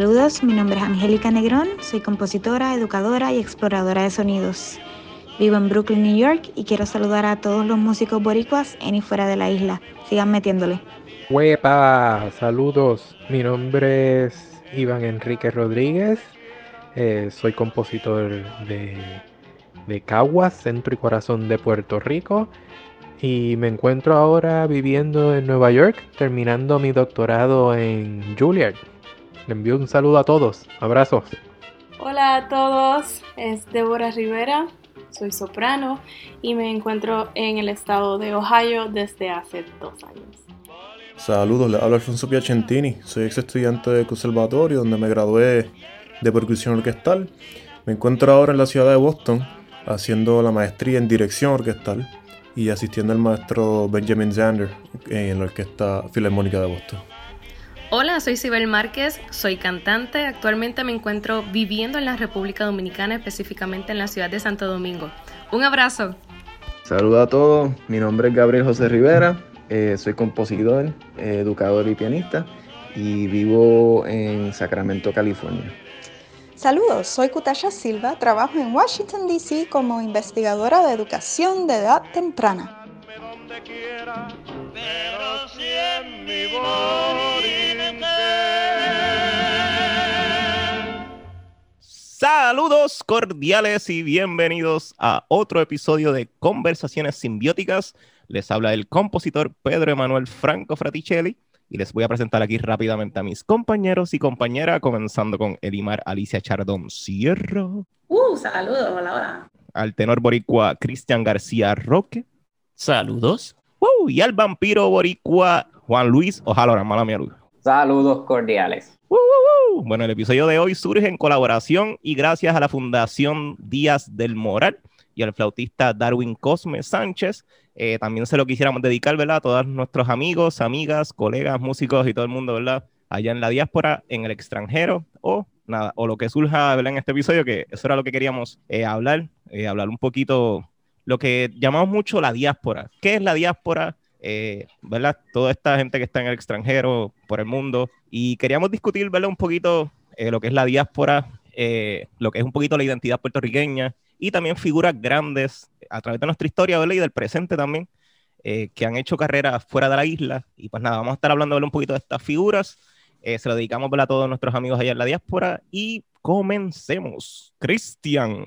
Saludos, mi nombre es Angélica Negrón, soy compositora, educadora y exploradora de sonidos. Vivo en Brooklyn, New York y quiero saludar a todos los músicos boricuas en y fuera de la isla. Sigan metiéndole. Huepa, saludos. Mi nombre es Iván Enrique Rodríguez. Eh, soy compositor de, de Caguas, centro y corazón de Puerto Rico. Y me encuentro ahora viviendo en Nueva York, terminando mi doctorado en Juilliard. Le envío un saludo a todos. Abrazos. Hola a todos, es Débora Rivera, soy soprano y me encuentro en el estado de Ohio desde hace dos años. Saludos, le hablo Alfonso Piacentini, soy ex estudiante de conservatorio donde me gradué de percusión orquestal. Me encuentro ahora en la ciudad de Boston haciendo la maestría en dirección orquestal y asistiendo al maestro Benjamin Zander en la Orquesta Filarmónica de Boston. Hola, soy Sibel Márquez, soy cantante. Actualmente me encuentro viviendo en la República Dominicana, específicamente en la ciudad de Santo Domingo. Un abrazo. Saludos a todos, mi nombre es Gabriel José Rivera, eh, soy compositor, educador y pianista y vivo en Sacramento, California. Saludos, soy Kutasha Silva, trabajo en Washington, D.C. como investigadora de educación de edad temprana. Saludos cordiales y bienvenidos a otro episodio de Conversaciones Simbióticas. Les habla el compositor Pedro Emanuel Franco Fraticelli y les voy a presentar aquí rápidamente a mis compañeros y compañeras, comenzando con Edimar Alicia Chardón Sierra. Uh, saludos, hola, hola. Al tenor boricua Cristian García Roque. Saludos. Uh, y al vampiro boricua Juan Luis Ojalora, mala mía Luis. Saludos cordiales. Bueno, el episodio de hoy surge en colaboración y gracias a la Fundación Díaz del Moral y al flautista Darwin Cosme Sánchez. Eh, también se lo quisiéramos dedicar, ¿verdad? A todos nuestros amigos, amigas, colegas, músicos y todo el mundo, ¿verdad? Allá en la diáspora, en el extranjero o nada, o lo que surja, ¿verdad? En este episodio, que eso era lo que queríamos eh, hablar, eh, hablar un poquito, lo que llamamos mucho la diáspora. ¿Qué es la diáspora? Eh, ¿verdad? Toda esta gente que está en el extranjero, por el mundo, y queríamos discutir, ¿verdad? Un poquito eh, lo que es la diáspora, eh, lo que es un poquito la identidad puertorriqueña, y también figuras grandes a través de nuestra historia, ¿verdad? Y del presente también, que han hecho carreras fuera de la isla, y pues nada, vamos a estar hablando un poquito de estas figuras, se lo dedicamos a todos nuestros amigos allá en la diáspora, y comencemos. Cristian.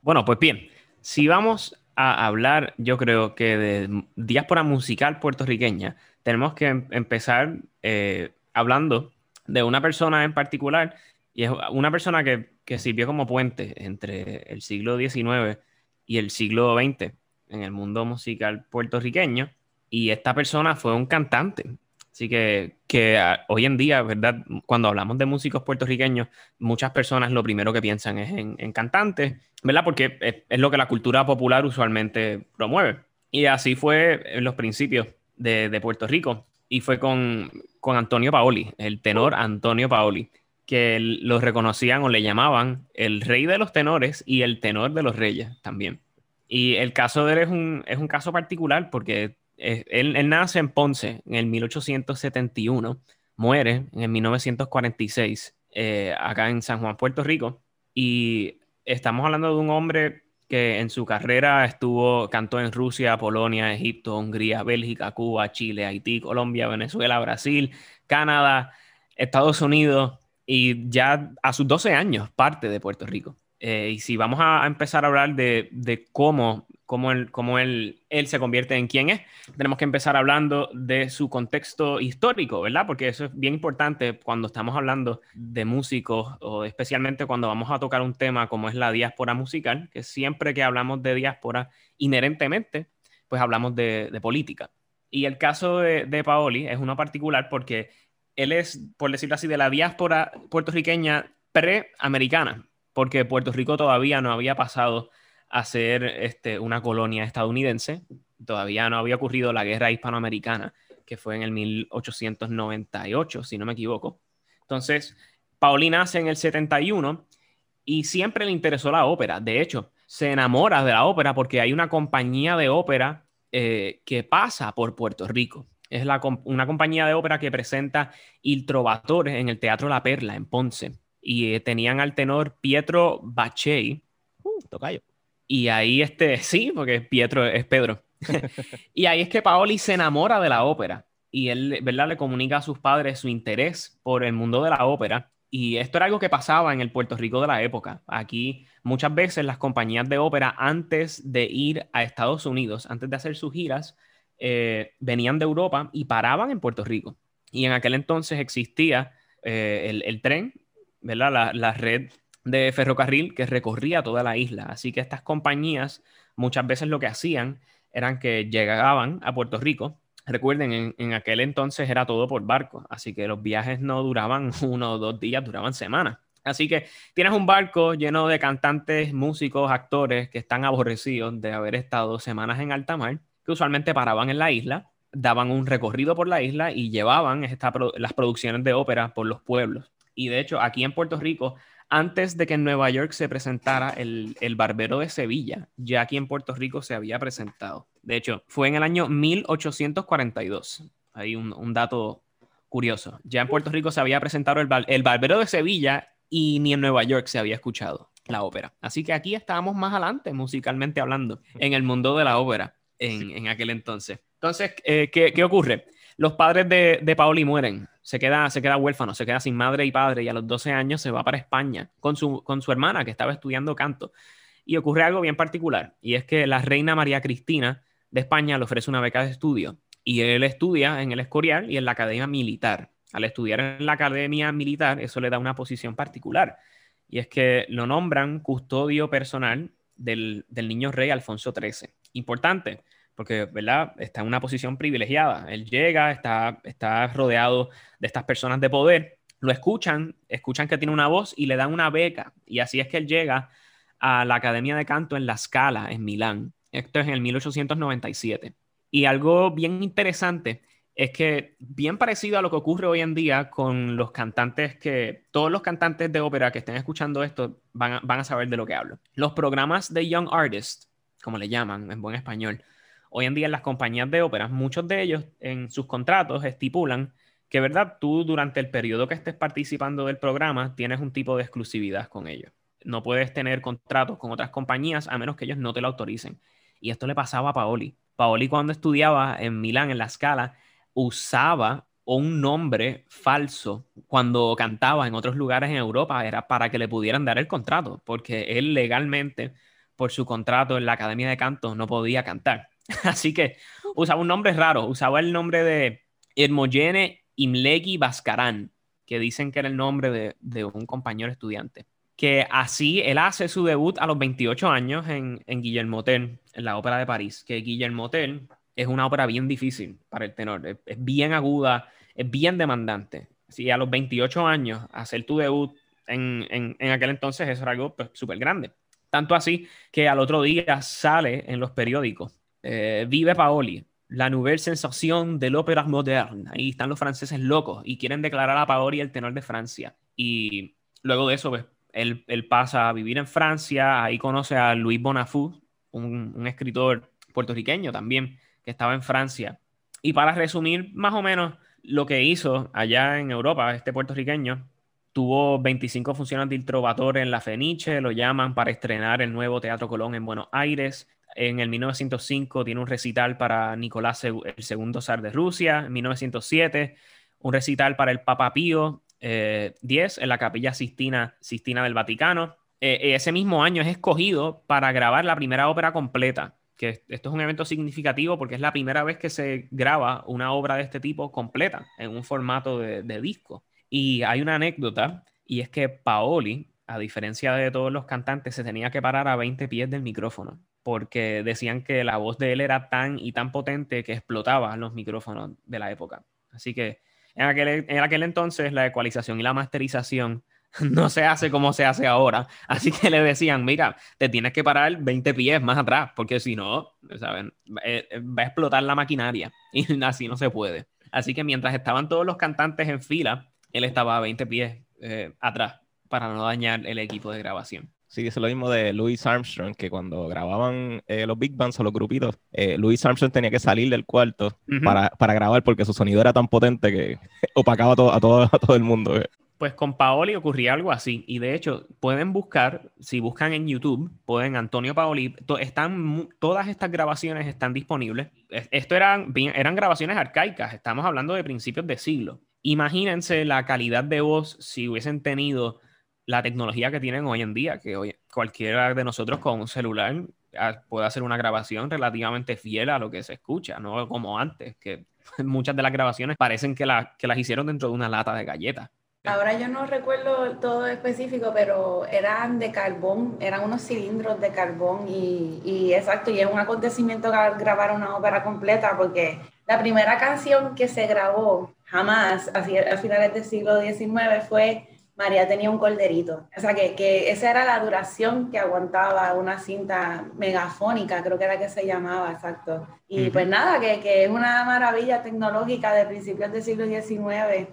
Bueno, pues bien, si vamos a hablar, yo creo que de diáspora musical puertorriqueña, tenemos que em-, empezar eh, hablando de una persona en particular, y es una persona que, que, sirvió como puente entre el siglo XIX y el siglo XX en el mundo musical puertorriqueño, y esta persona fue un cantante, Así que, que ah, hoy en día, ¿verdad? Cuando hablamos de músicos puertorriqueños, muchas personas lo primero que piensan es en, cantantes, ¿verdad? Porque es, lo que la cultura popular usualmente promueve. Y así fue en los principios de, Puerto Rico. Y fue con, con, Antonio Paoli, el tenor Antonio Paoli, que lo reconocían o le llamaban el rey de los tenores y el tenor de los reyes también. Y el caso de él es un, es un caso particular porque él, nace en Ponce en el 1871, muere en el 1946, eh, acá en San Juan, Puerto Rico, y estamos hablando de un hombre que en su carrera estuvo, cantó en Rusia, Polonia, Egipto, Hungría, Bélgica, Cuba, Chile, Haití, Colombia, Venezuela, Brasil, Canadá, Estados Unidos y ya a sus 12 años parte de Puerto Rico. Eh, y si vamos a, empezar a hablar de, de cómo cómo, él, cómo él, él, se convierte en quien es, tenemos que empezar hablando de su contexto histórico, ¿verdad? Porque eso es bien importante cuando estamos hablando de músicos o especialmente cuando vamos a tocar un tema como es la diáspora musical, que siempre que hablamos de diáspora, inherentemente, pues hablamos de, de política. Y el caso de, de Paoli es uno particular porque él es, por decirlo así, de la diáspora puertorriqueña preamericana, porque Puerto Rico todavía no había pasado a ser este, una colonia estadounidense. Todavía no había ocurrido la guerra hispanoamericana, que fue en el 1898, si no me equivoco. Entonces, Paoli nace en el 71 y siempre le interesó la ópera. De hecho, se enamora de la ópera porque hay una compañía de ópera eh, que pasa por Puerto Rico. Es una compañía de ópera que presenta Il Trovatore en el Teatro La Perla en Ponce. Y eh, tenían al tenor Pietro Bacchei, uh, tocayo, y ahí, este, sí, porque Pietro es Pedro. y ahí es que Paoli se enamora de la ópera y él, ¿verdad? Le comunica a sus padres su interés por el mundo de la ópera. Y esto era algo que pasaba en el Puerto Rico de la época. Aquí muchas veces las compañías de ópera, antes de ir a Estados Unidos, antes de hacer sus giras, eh, venían de Europa y paraban en Puerto Rico. Y en aquel entonces existía eh, el, tren, ¿verdad? La, red de ferrocarril que recorría toda la isla. Así que estas compañías muchas veces lo que hacían eran que llegaban a Puerto Rico. Recuerden, en, aquel entonces era todo por barco, así que los viajes no duraban uno o dos días, duraban semanas. Así que tienes un barco lleno de cantantes, músicos, actores que están aborrecidos de haber estado semanas en alta mar, que usualmente paraban en la isla, daban un recorrido por la isla y llevaban las producciones de ópera por los pueblos. Y de hecho, aquí en Puerto Rico antes de que en Nueva York se presentara el, Barbero de Sevilla, ya aquí en Puerto Rico se había presentado. De hecho, fue en el año 1842. Hay un, dato curioso. Ya en Puerto Rico se había presentado el, el Barbero de Sevilla y ni en Nueva York se había escuchado la ópera. Así que aquí estábamos más adelante, musicalmente hablando, en el mundo de la ópera en, aquel entonces. Entonces, eh, ¿qué, ocurre? Los padres de, de Paoli mueren se queda, se queda huérfano, se queda sin madre y padre y a los 12 años se va para España con su, con su hermana que estaba estudiando canto. Y ocurre algo bien particular y es que la reina María Cristina de España le ofrece una beca de estudio y él estudia en el Escorial y en la Academia Militar. Al estudiar en la Academia Militar, eso le da una posición particular y es que lo nombran custodio personal del, del niño rey Alfonso XIII. Importante, porque, ¿verdad? Está en una posición privilegiada. Él llega, está, está rodeado de estas personas de poder, lo escuchan, escuchan que tiene una voz y le dan una beca. Y así es que él llega a la Academia de Canto en La Scala, en Milán. Esto es en el 1897. Y algo bien interesante es que, bien parecido a lo que ocurre hoy en día con los cantantes que, todos los cantantes de ópera que estén escuchando esto van a, van a saber de lo que hablo. Los programas de Young Artist, como le llaman en buen español, Hoy en día en las compañías de óperas, muchos de ellos en sus contratos estipulan que, ¿verdad? Tú durante el periodo que estés participando del programa tienes un tipo de exclusividad con ellos. No puedes tener contratos con otras compañías a menos que ellos no te lo autoricen. Y esto le pasaba a Paoli. Paoli cuando estudiaba en Milán, en la escala, usaba un nombre falso cuando cantaba en otros lugares en Europa, era para que le pudieran dar el contrato, porque él legalmente, por su contrato en la Academia de Canto, no podía cantar. Así que usaba un nombre raro, usaba el nombre de Hermogene Imlegi Bascarán, que dicen que era el nombre de, un compañero estudiante. Que así él hace su debut a los 28 años en, en Guillermo Tell, en la ópera de París. Que Guillermo Tell es una ópera bien difícil para el tenor, es, bien aguda, es bien demandante. Si a los 28 años hacer tu debut en, en, aquel entonces eso era algo súper pues, grande. Tanto así que al otro día sale en los periódicos eh, vive Paoli, la nouvelle sensación del ópera moderne. Ahí están los franceses locos y quieren declarar a Paoli el tenor de Francia. Y luego de eso, pues, él, pasa a vivir en Francia, ahí conoce a Louis Bonafou, un, escritor puertorriqueño también, que estaba en Francia. Y para resumir más o menos lo que hizo allá en Europa, este puertorriqueño, tuvo 25 funciones de Trovatore en la Fenice, lo llaman para estrenar el nuevo Teatro Colón en Buenos Aires. En el 1905 tiene un recital para Nicolás el segundo zar de Rusia. En 1907 un recital para el Papa Pío X en la Capilla Sistina, del Vaticano. Eh, ese mismo año es escogido para grabar la primera ópera completa, que esto es un evento significativo porque es la primera vez que se graba una obra de este tipo completa en un formato de, disco. Y hay una anécdota, y es que Paoli, a diferencia de todos los cantantes, se tenía que parar a 20 pies del micrófono, porque decían que la voz de él era tan y tan potente que explotaba los micrófonos de la época. Así que en aquel, en aquel entonces la ecualización y la masterización no se hace como se hace ahora. Así que le decían, mira, te tienes que parar 20 pies más atrás, porque si no, ¿saben? Eh, eh, va a explotar la maquinaria y así no se puede. Así que mientras estaban todos los cantantes en fila, él estaba a 20 pies eh, atrás para no dañar el equipo de grabación. Sí, es lo mismo de Louis Armstrong, que cuando grababan los big bands o los grupitos, Louis Armstrong tenía que salir del cuarto para, para, grabar porque su sonido era tan potente que opacaba a todo, a todo, a todo el mundo. Pues con Paoli ocurría algo así. Y de hecho, pueden buscar, si buscan en YouTube, pueden Antonio Paoli, están, todas estas grabaciones están disponibles. Esto eran, eran grabaciones arcaicas, estamos hablando de principios de siglo. Imagínense la calidad de voz si hubiesen tenido la tecnología que tienen hoy en día, que hoy, cualquiera de nosotros con un celular ah, puede hacer una grabación relativamente fiel a lo que se escucha, no como antes, que muchas de las grabaciones parecen que, que las hicieron dentro de una lata de galletas. Ahora yo no recuerdo todo específico, pero eran de carbón, eran unos cilindros de carbón y, y exacto, y es un acontecimiento grabar una ópera completa porque la primera canción que se grabó jamás, así a finales del siglo XIX, fue María tenía un corderito. O sea, que, que, esa era la duración que aguantaba una cinta megafónica, creo que era que se llamaba, exacto. Y pues nada, que, que, es una maravilla tecnológica de principios del siglo XIX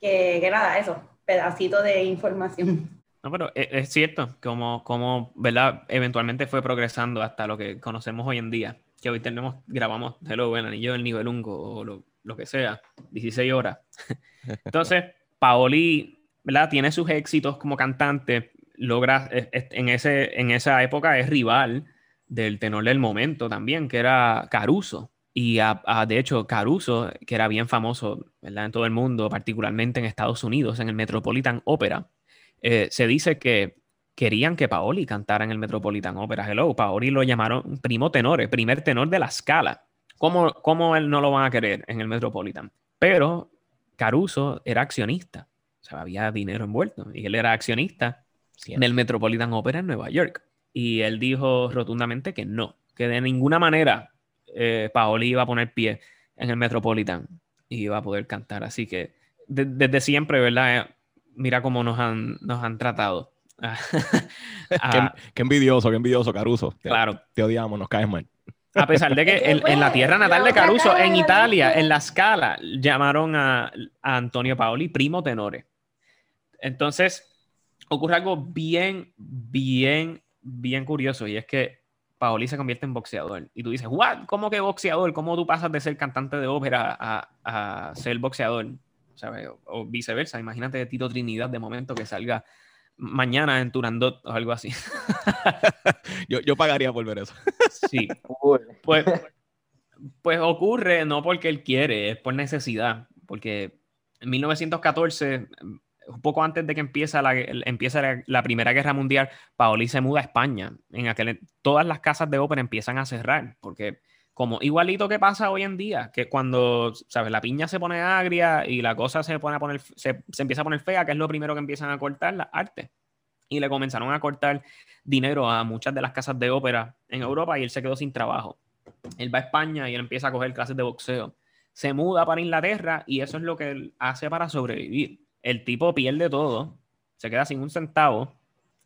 que, nada, eso, pedacito de información. No, pero e, es, cierto, como, como, ¿verdad? Eventualmente fue progresando hasta lo que conocemos hoy en día, que hoy tenemos, grabamos Hello, el anillo del nivel 1 o lo, lo, que sea, 16 horas. Entonces, Paoli, ¿verdad? Tiene sus éxitos como cantante, logra, en, ese, en esa época es rival del tenor del momento también, que era Caruso. Y de hecho, Caruso, que era bien famoso en todo el mundo, particularmente en Estados Unidos, en el Metropolitan Opera, eh, se dice que querían que Paoli cantara en el Metropolitan Opera. Hello, Paoli lo llamaron primo tenore, primer tenor de la escala. ¿Cómo, ¿Cómo él no lo van a querer en el Metropolitan? Pero Caruso era accionista, había dinero envuelto, y él era accionista del Metropolitan Opera en Nueva York. Y él dijo rotundamente que no, que de ninguna manera eh, Paoli iba a poner pie en el Metropolitan y iba a poder cantar. Así que desde siempre, ¿verdad? Eh, mira cómo nos han, nos han tratado. qué, envidioso, qué envidioso, Caruso. claro. Te odiamos, nos caes mal. A pesar de que en, la tierra natal de Caruso, en Italia, en la Scala, llamaron a, a Antonio Paoli primo tenore. Entonces, ocurre algo bien, bien, bien curioso y es que Paoli se convierte en boxeador. Y tú dices, ¿what? ¿Cómo que boxeador? ¿Cómo tú pasas de ser cantante de ópera a, ser boxeador? O, viceversa. Imagínate Tito Trinidad de momento que salga mañana en Turandot o algo así. yo, pagaría por ver eso. sí. Pues, pues ocurre no porque él quiere, es por necesidad. Porque en 1914 un poco antes de que empieza la, empieza la, Primera Guerra Mundial, Paoli se muda a España. En aquel, todas las casas de ópera empiezan a cerrar, porque como igualito que pasa hoy en día, que cuando, ¿sabes? La piña se pone agria y la cosa se pone a poner, se, empieza a poner fea, que es lo primero que empiezan a cortar, las artes. Y le comenzaron a cortar dinero a muchas de las casas de ópera en Europa y él se quedó sin trabajo. Él va a España y él empieza a coger clases de boxeo. Se muda para Inglaterra y eso es lo que él hace para sobrevivir el tipo pierde todo, se queda sin un centavo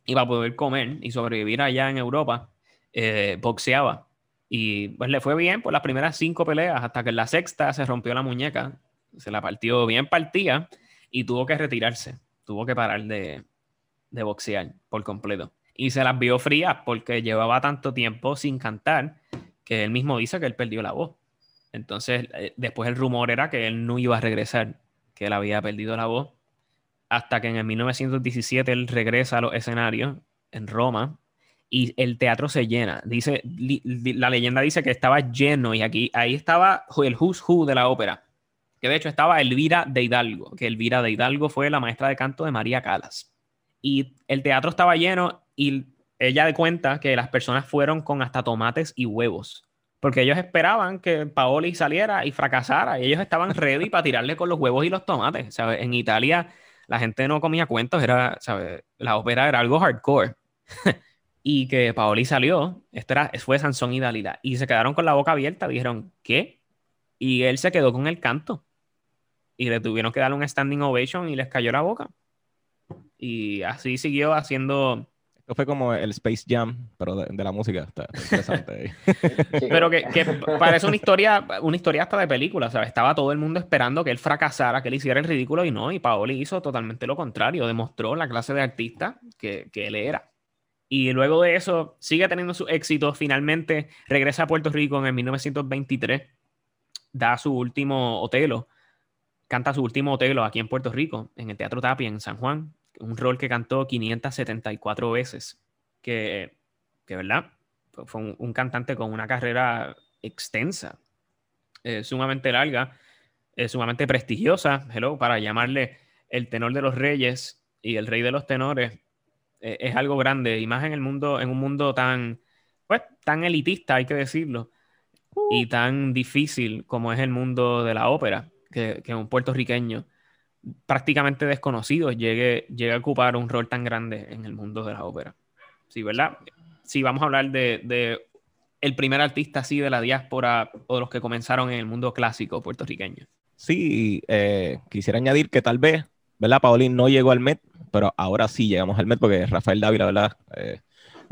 y va a poder comer y sobrevivir allá en Europa, eh, boxeaba. Y pues le fue bien por las primeras cinco peleas, hasta que en la sexta se rompió la muñeca, se la partió bien partida y tuvo que retirarse, tuvo que parar de, de boxear por completo. Y se las vio frías porque llevaba tanto tiempo sin cantar que él mismo dice que él perdió la voz. Entonces, eh, después el rumor era que él no iba a regresar, que él había perdido la voz hasta que en el 1917 él regresa a los escenarios en Roma y el teatro se llena. Dice, la leyenda dice que estaba lleno y aquí ahí estaba el who's who de la ópera. Que de hecho estaba Elvira de Hidalgo, que Elvira de Hidalgo fue la maestra de canto de María Calas. Y el teatro estaba lleno y ella de cuenta que las personas fueron con hasta tomates y huevos. Porque ellos esperaban que Paoli saliera y fracasara. Y ellos estaban ready para tirarle con los huevos y los tomates. En Italia la gente no comía cuentos, era, ¿sabes? La ópera era algo hardcore. y que Paoli salió, esto era, fue Sansón y Dalila, y se quedaron con la boca abierta, dijeron, ¿qué? Y él se quedó con el canto. Y le tuvieron que darle un standing ovation y les cayó la boca. Y así siguió haciendo esto fue como el Space Jam, pero de, la música. Está, interesante. pero que, parece una historia, una historia hasta de película. ¿sabes? Estaba todo el mundo esperando que él fracasara, que él hiciera el ridículo y no. Y Paoli hizo totalmente lo contrario. Demostró la clase de artista que, que él era. Y luego de eso, sigue teniendo su éxito. Finalmente regresa a Puerto Rico en el 1923. Da su último Otelo. Canta su último Otelo aquí en Puerto Rico, en el Teatro Tapia, en San Juan un rol que cantó 574 veces, que, que ¿verdad? Fue un, cantante con una carrera extensa, eh, sumamente larga, eh, sumamente prestigiosa, hello, para llamarle el tenor de los reyes y el rey de los tenores, eh, es algo grande, y más en el mundo, en un mundo tan, pues, tan elitista, hay que decirlo, y uh. tan difícil como es el mundo de la ópera, que, que un puertorriqueño prácticamente desconocido llegue, llegue a ocupar un rol tan grande en el mundo de la ópera. Sí, ¿verdad? Si vamos a hablar de, el primer artista así de la diáspora o de los que comenzaron en el mundo clásico puertorriqueño. Sí, eh, quisiera añadir que tal vez, ¿verdad? Paulín no llegó al Met, pero ahora sí llegamos al Met porque Rafael Dávila, ¿verdad? Eh,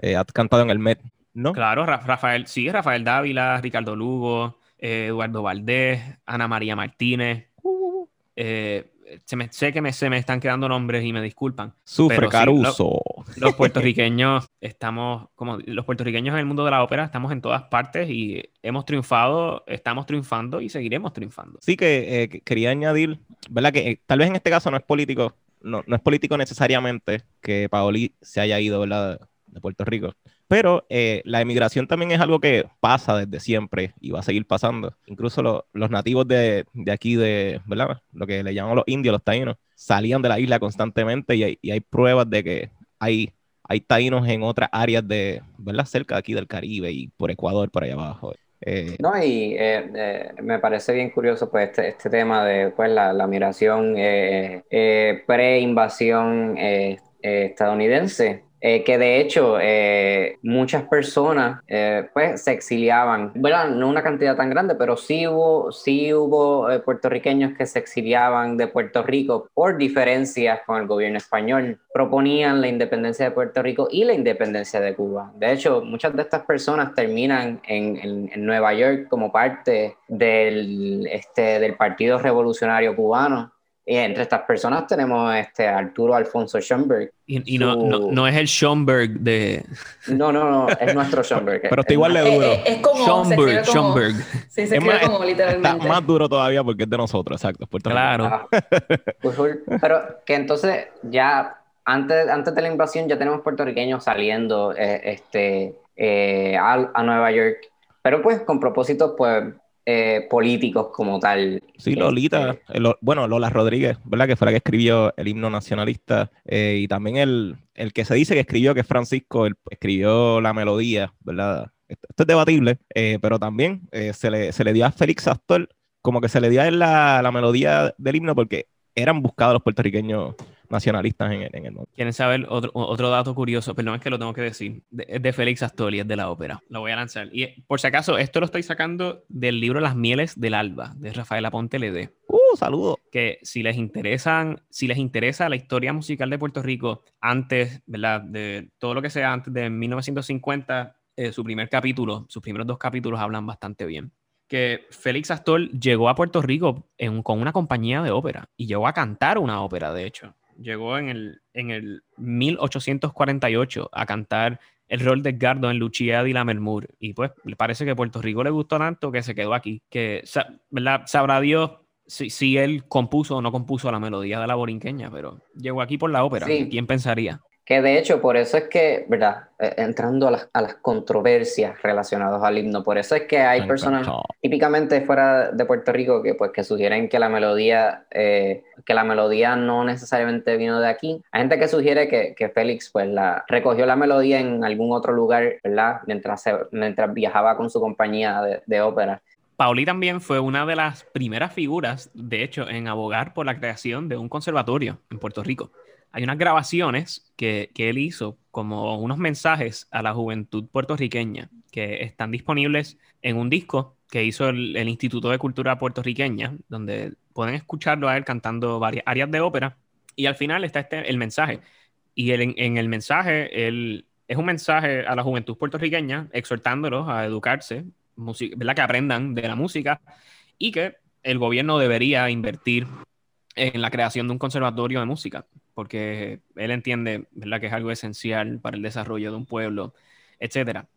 eh, ha cantado en el Met, ¿no? Claro, Rafael, sí, Rafael Dávila, Ricardo Lugo, Eduardo Valdés, Ana María Martínez. Uh. eh, se me, sé que me, se me están quedando nombres y me disculpan. Sufre Caruso. los puertorriqueños estamos, como los puertorriqueños en el mundo de la ópera, estamos en todas partes y hemos triunfado, estamos triunfando y seguiremos triunfando. Sí, que eh, quería añadir, ¿verdad? Que eh, tal vez en este caso no es político, no, no es político necesariamente que Paoli se haya ido, ¿verdad? De Puerto Rico. Pero eh, la emigración también es algo que pasa desde siempre y va a seguir pasando. Incluso los nativos de, aquí, de, ¿verdad? Lo que le llaman los indios, los taínos, salían de la isla constantemente y hay, pruebas de que hay, hay taínos en otras áreas de, ¿verdad? Cerca de aquí del Caribe y por Ecuador, por allá abajo. Eh, no, y eh, me parece bien curioso pues este, este tema de pues, la, la migración pre-invasión estadounidense eh, que de hecho eh, muchas personas eh, pues se exiliaban, bueno, no una cantidad tan grande, pero sí hubo, sí hubo puertorriqueños que se exiliaban de Puerto Rico por diferencias con el gobierno español, proponían la independencia de Puerto Rico y la independencia de Cuba. De hecho, muchas de estas personas terminan en, en, Nueva York como parte del, este, del Partido Revolucionario Cubano y entre estas personas tenemos este Arturo Alfonso Schoenberg. Y, no, no, es el Schoenberg de. No, no, no, es nuestro Schoenberg. Pero está igual de duro. Es, como. Schoenberg, Schoenberg. Sí, se escribe como literalmente. Está más duro todavía porque es de nosotros, exacto. claro. Ah. Pues, pero que entonces ya antes, antes de la invasión ya tenemos puertorriqueños saliendo eh, este, eh, a, a Nueva York. Pero pues con propósitos pues eh, políticos como tal. Sí, Lolita, este, bueno, Lola Rodríguez, ¿verdad? Que fue la que escribió el himno nacionalista eh, y también el, el, que se dice que escribió, que es Francisco, el, escribió la melodía, ¿verdad? Esto, es debatible, eh, pero también se, le, se le dio a Félix Astor como que se le dio a él la, la melodía del himno porque eran buscados los puertorriqueños nacionalistas en el, mundo. ¿Quieren saber otro, otro dato curioso? Perdón, es que lo tengo que decir. De, de Félix Astori, es de la ópera. Lo voy a lanzar. Y por si acaso, esto lo estoy sacando del libro Las Mieles del Alba, de Rafael Aponte Ledé. ¡Uh, saludo! Que si les interesan, si les interesa la historia musical de Puerto Rico antes, ¿verdad? De todo lo que sea antes de 1950, eh, su primer capítulo, sus primeros dos capítulos hablan bastante bien que Félix Astor llegó a Puerto Rico con una compañía de ópera y llegó a cantar una ópera, de hecho llegó en el, en el 1848 a cantar el rol de Edgardo en Lucia di la Y pues le parece que Puerto Rico le gustó tanto que se quedó aquí. Que, ¿verdad? Sabrá Dios si, si él compuso o no compuso la melodía de la borinqueña, pero llegó aquí por la ópera. Sí. ¿Quién pensaría? Que de hecho, por eso es que, ¿verdad? Eh, entrando a las, a las controversias relacionadas al himno, por eso es que hay personas típicamente fuera de Puerto Rico que pues que sugieren que la melodía, eh, que la melodía no necesariamente vino de aquí. Hay gente que sugiere que, que Félix pues la recogió la melodía en algún otro lugar, ¿verdad? Mientras, se- mientras viajaba con su compañía de, de ópera. Pauli también fue una de las primeras figuras, de hecho, en abogar por la creación de un conservatorio en Puerto Rico. Hay unas grabaciones que, que él hizo como unos mensajes a la juventud puertorriqueña que están disponibles en un disco que hizo el, Instituto de Cultura Puertorriqueña, donde pueden escucharlo a él cantando varias áreas de ópera. Y al final está este, el mensaje. Y él- en, el mensaje, él, es un mensaje a la juventud puertorriqueña, exhortándolos a educarse, ¿verdad? que aprendan de la música y que el gobierno debería invertir en la creación de un conservatorio de música, porque él entiende ¿verdad? que es algo esencial para el desarrollo de un pueblo, etcétera.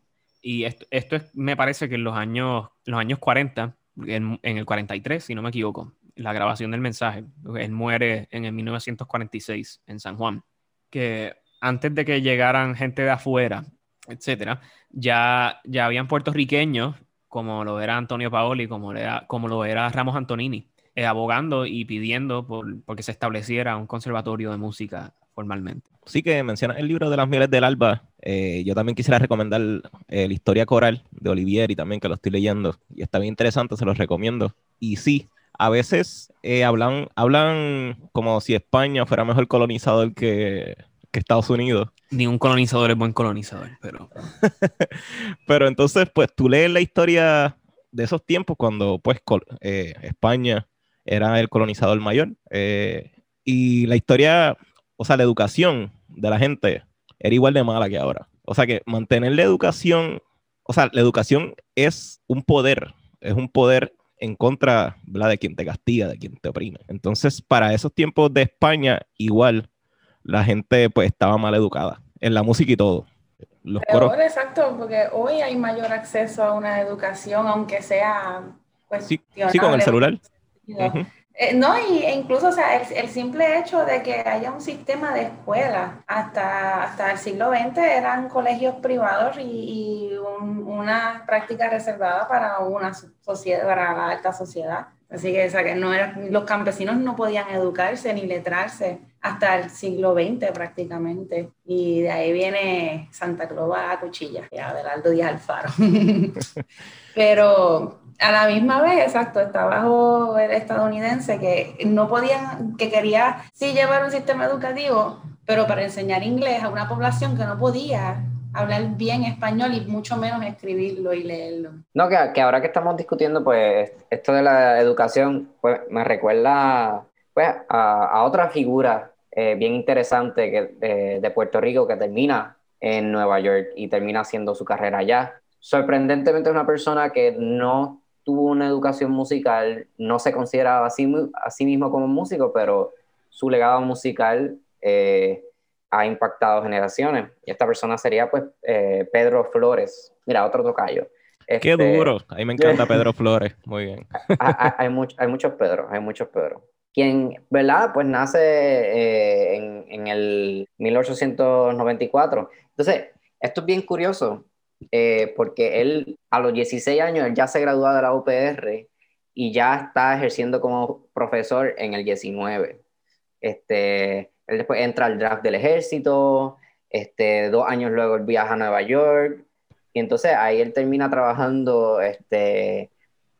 Y esto, esto es, me parece que en los años, los años 40, en, en el 43, si no me equivoco, la grabación del mensaje, él muere en el 1946 en San Juan, que antes de que llegaran gente de afuera, etcétera, ya, ya habían puertorriqueños, como lo era Antonio Paoli, como, era, como lo era Ramos Antonini, eh, abogando y pidiendo por, por que se estableciera un conservatorio de música formalmente. Sí que mencionas el libro de las mieles del alba. eh, yo también quisiera recomendar eh, la historia coral de Olivieri también, que lo estoy leyendo. Y está bien interesante, se los recomiendo. Y sí, a veces eh, hablan, hablan como si España fuera mejor colonizador que, que Estados Unidos. Ni un colonizador es buen colonizador, pero Pero entonces, pues tú lees la historia de esos tiempos cuando pues eh, España era el colonizador mayor. eh, y la historia, o sea, la educación de la gente era igual de mala que ahora. O sea que mantener la educación, o sea, la educación es un poder, es un poder en contra ¿verdad? de quien te castiga, de quien te oprime. Entonces, para esos tiempos de España, igual la gente pues estaba mal educada en la música y todo. Los coros. Exacto, porque hoy hay mayor acceso a una educación, aunque sea pues, Sí, sí, con el celular. Eh, no, y, e incluso, o sea, el, el simple hecho de que haya un sistema de escuela hasta, hasta el siglo XX eran colegios privados y, y un- una práctica reservada para una sociedad, para la alta sociedad. Así que, o sea, que no era, los campesinos no podían educarse ni letrarse hasta el siglo XX prácticamente. Y de ahí viene Santa Claus a cuchilla, y Abelardo Díaz Alfaro. Pero a la misma vez, exacto, está bajo el estadounidense que no podían, que quería sí llevar un sistema educativo, pero para enseñar inglés a una población que no podía hablar bien español y mucho menos escribirlo y leerlo. No, que, que ahora que estamos discutiendo, pues, esto de la educación, pues, me recuerda, pues, a, a otra figura eh, bien interesante que, de, de Puerto Rico que termina en Nueva York y termina haciendo su carrera allá. Sorprendentemente es una persona que no tuvo una educación musical, no se considera a sí, a sí mismo como músico, pero su legado musical eh, ha impactado generaciones. Y esta persona sería, pues, eh, Pedro Flores. Mira, otro tocayo. Qué Este, duro. A mí me encanta Pedro Flores. Muy bien. hay, hay- much- hay muchos Pedro, hay muchos Pedro. Quien, ¿verdad? Pues nace eh, en, en el 1894. Entonces, esto es bien curioso, eh, porque él a los 16 años ya se graduó de la UPR y ya está ejerciendo como profesor en el 19. Este, él después entra al draft del ejército, este, dos años luego viaja a Nueva York, y entonces ahí él termina trabajando este,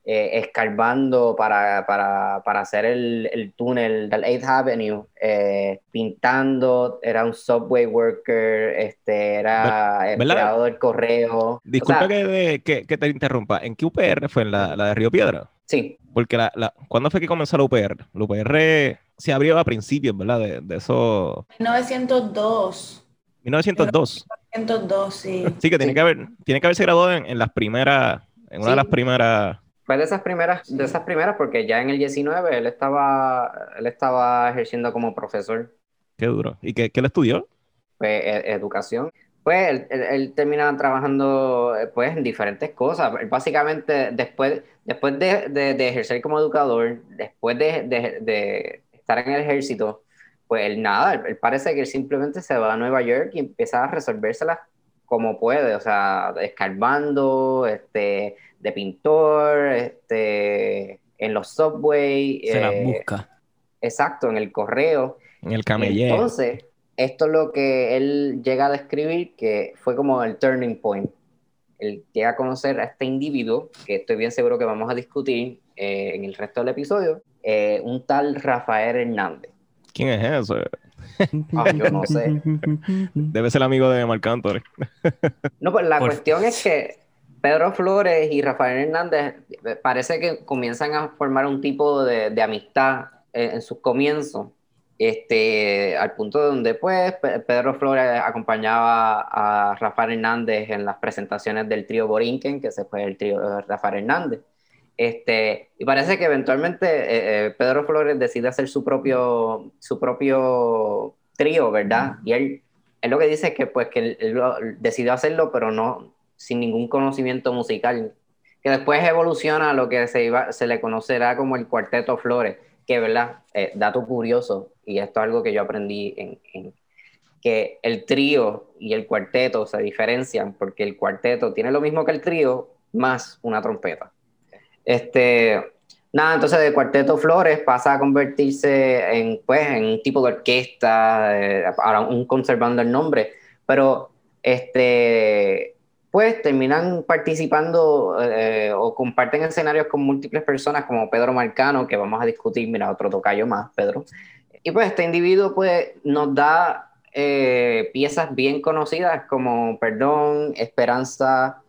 eh, escarbando para, para, para hacer el, el túnel del 8th Avenue, eh, pintando, era un subway worker, este, era ¿Verdad? empleado del correo. Disculpa O sea, que, que- que te interrumpa. ¿En qué UPR fue? ¿En la, la de Río Piedra? Sí. Porque la, la, ¿cuándo fue que comenzó la UPR? La UPR se abrió a principios, ¿verdad? De, de eso. 1902. 1902. 1902, sí. Sí, que tiene que haber, tiene que haberse graduado en, en las primeras, en una de las primeras. Fue de esas primeras, de esas primeras, porque ya en el 19 él estaba, él estaba ejerciendo como profesor Qué duro. ¿Y qué, qué le estudió? pues, e- educación. pues él, termina trabajando pues en diferentes cosas. básicamente después, después de, ejercer como educador, después de, estar en el ejército, pues él nada, él, parece que él simplemente se va a Nueva York y empieza a resolvérselas como puede, o sea, escarbando, este, de pintor, este, en los subway. Se las eh, busca. Exacto, en el correo. En el camellero. Entonces, esto es lo que él llega a describir, que fue como el turning point. Él llega a conocer a este individuo, que estoy bien seguro que vamos a discutir eh, en el resto del episodio, eh, un tal Rafael Hernández. ¿Quién es ese? Ah, yo no sé. Debe ser amigo de Marc Anthony. no, pues la cuestión es que Pedro Flores y Rafael Hernández eh, parece que comienzan a formar un tipo de, de amistad en sus comienzos este, al punto donde pues Pedro Flores acompañaba a Rafael Hernández en las presentaciones del trío Borinquen, que se fue el trío de Rafael Hernández. Este, y parece que eventualmente eh, eh, Pedro Flores decide hacer su propio, su propio trío, ¿verdad? Y él, él lo que dice es que pues que él, decidió hacerlo, pero no sin ningún conocimiento musical, que después evoluciona a lo que se, iba, se le conocerá como el Cuarteto Flores, que, ¿verdad? Eh, dato curioso, y esto es algo que yo aprendí en, que el trío y el cuarteto se diferencian porque el cuarteto tiene lo mismo que el trío más una trompeta. Este, nada, entonces de cuarteto Flores pasa a convertirse en, pues, en un tipo de orquesta, eh, ahora un conservando el nombre, pero este, pues terminan participando eh, o comparten escenarios con múltiples personas como Pedro Marcano, que vamos a discutir, mira, otro tocayo más, Pedro, y pues este individuo pues nos da eh, piezas bien conocidas como Perdón, Esperanza,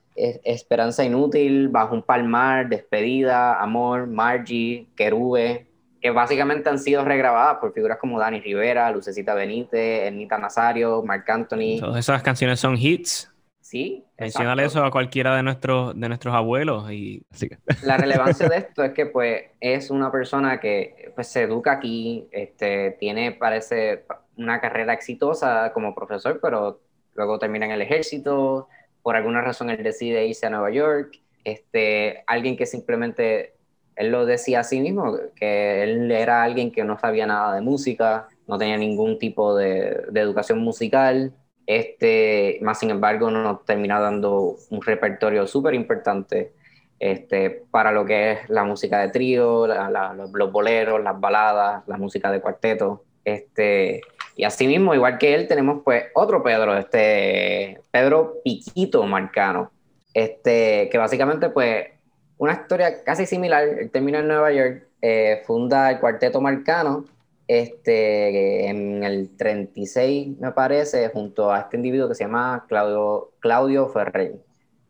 Esperanza Inútil, Bajo un Palmar, Despedida, Amor, Margie, Querube, que básicamente han sido regrabadas por figuras como Dani Rivera, Lucecita Benítez, Ernita Nazario, Marc Anthony. Todas esas canciones son hits. Sí. Mencionale eso a cualquiera de nuestros, de nuestros abuelos y La relevancia de esto es que pues es una persona que pues, se educa aquí, este, tiene, parece, una carrera exitosa como profesor, pero luego termina en el ejército, por alguna razón él decide irse a Nueva York, este, alguien que simplemente, él lo decía a sí mismo, que él era alguien que no sabía nada de música, no tenía ningún tipo de, de educación musical, este, más sin embargo, nos termina dando un repertorio súper importante este, para lo que es la música de trío, los, boleros, las baladas, la música de cuarteto. Este, y asimismo, igual que él, tenemos pues otro Pedro, este Pedro Piquito Marcano, este, que básicamente pues una historia casi similar, él termina en Nueva York, eh, funda el Cuarteto Marcano, este, en el 36, me parece, junto a este individuo que se llama Claudio, Claudio Ferrer.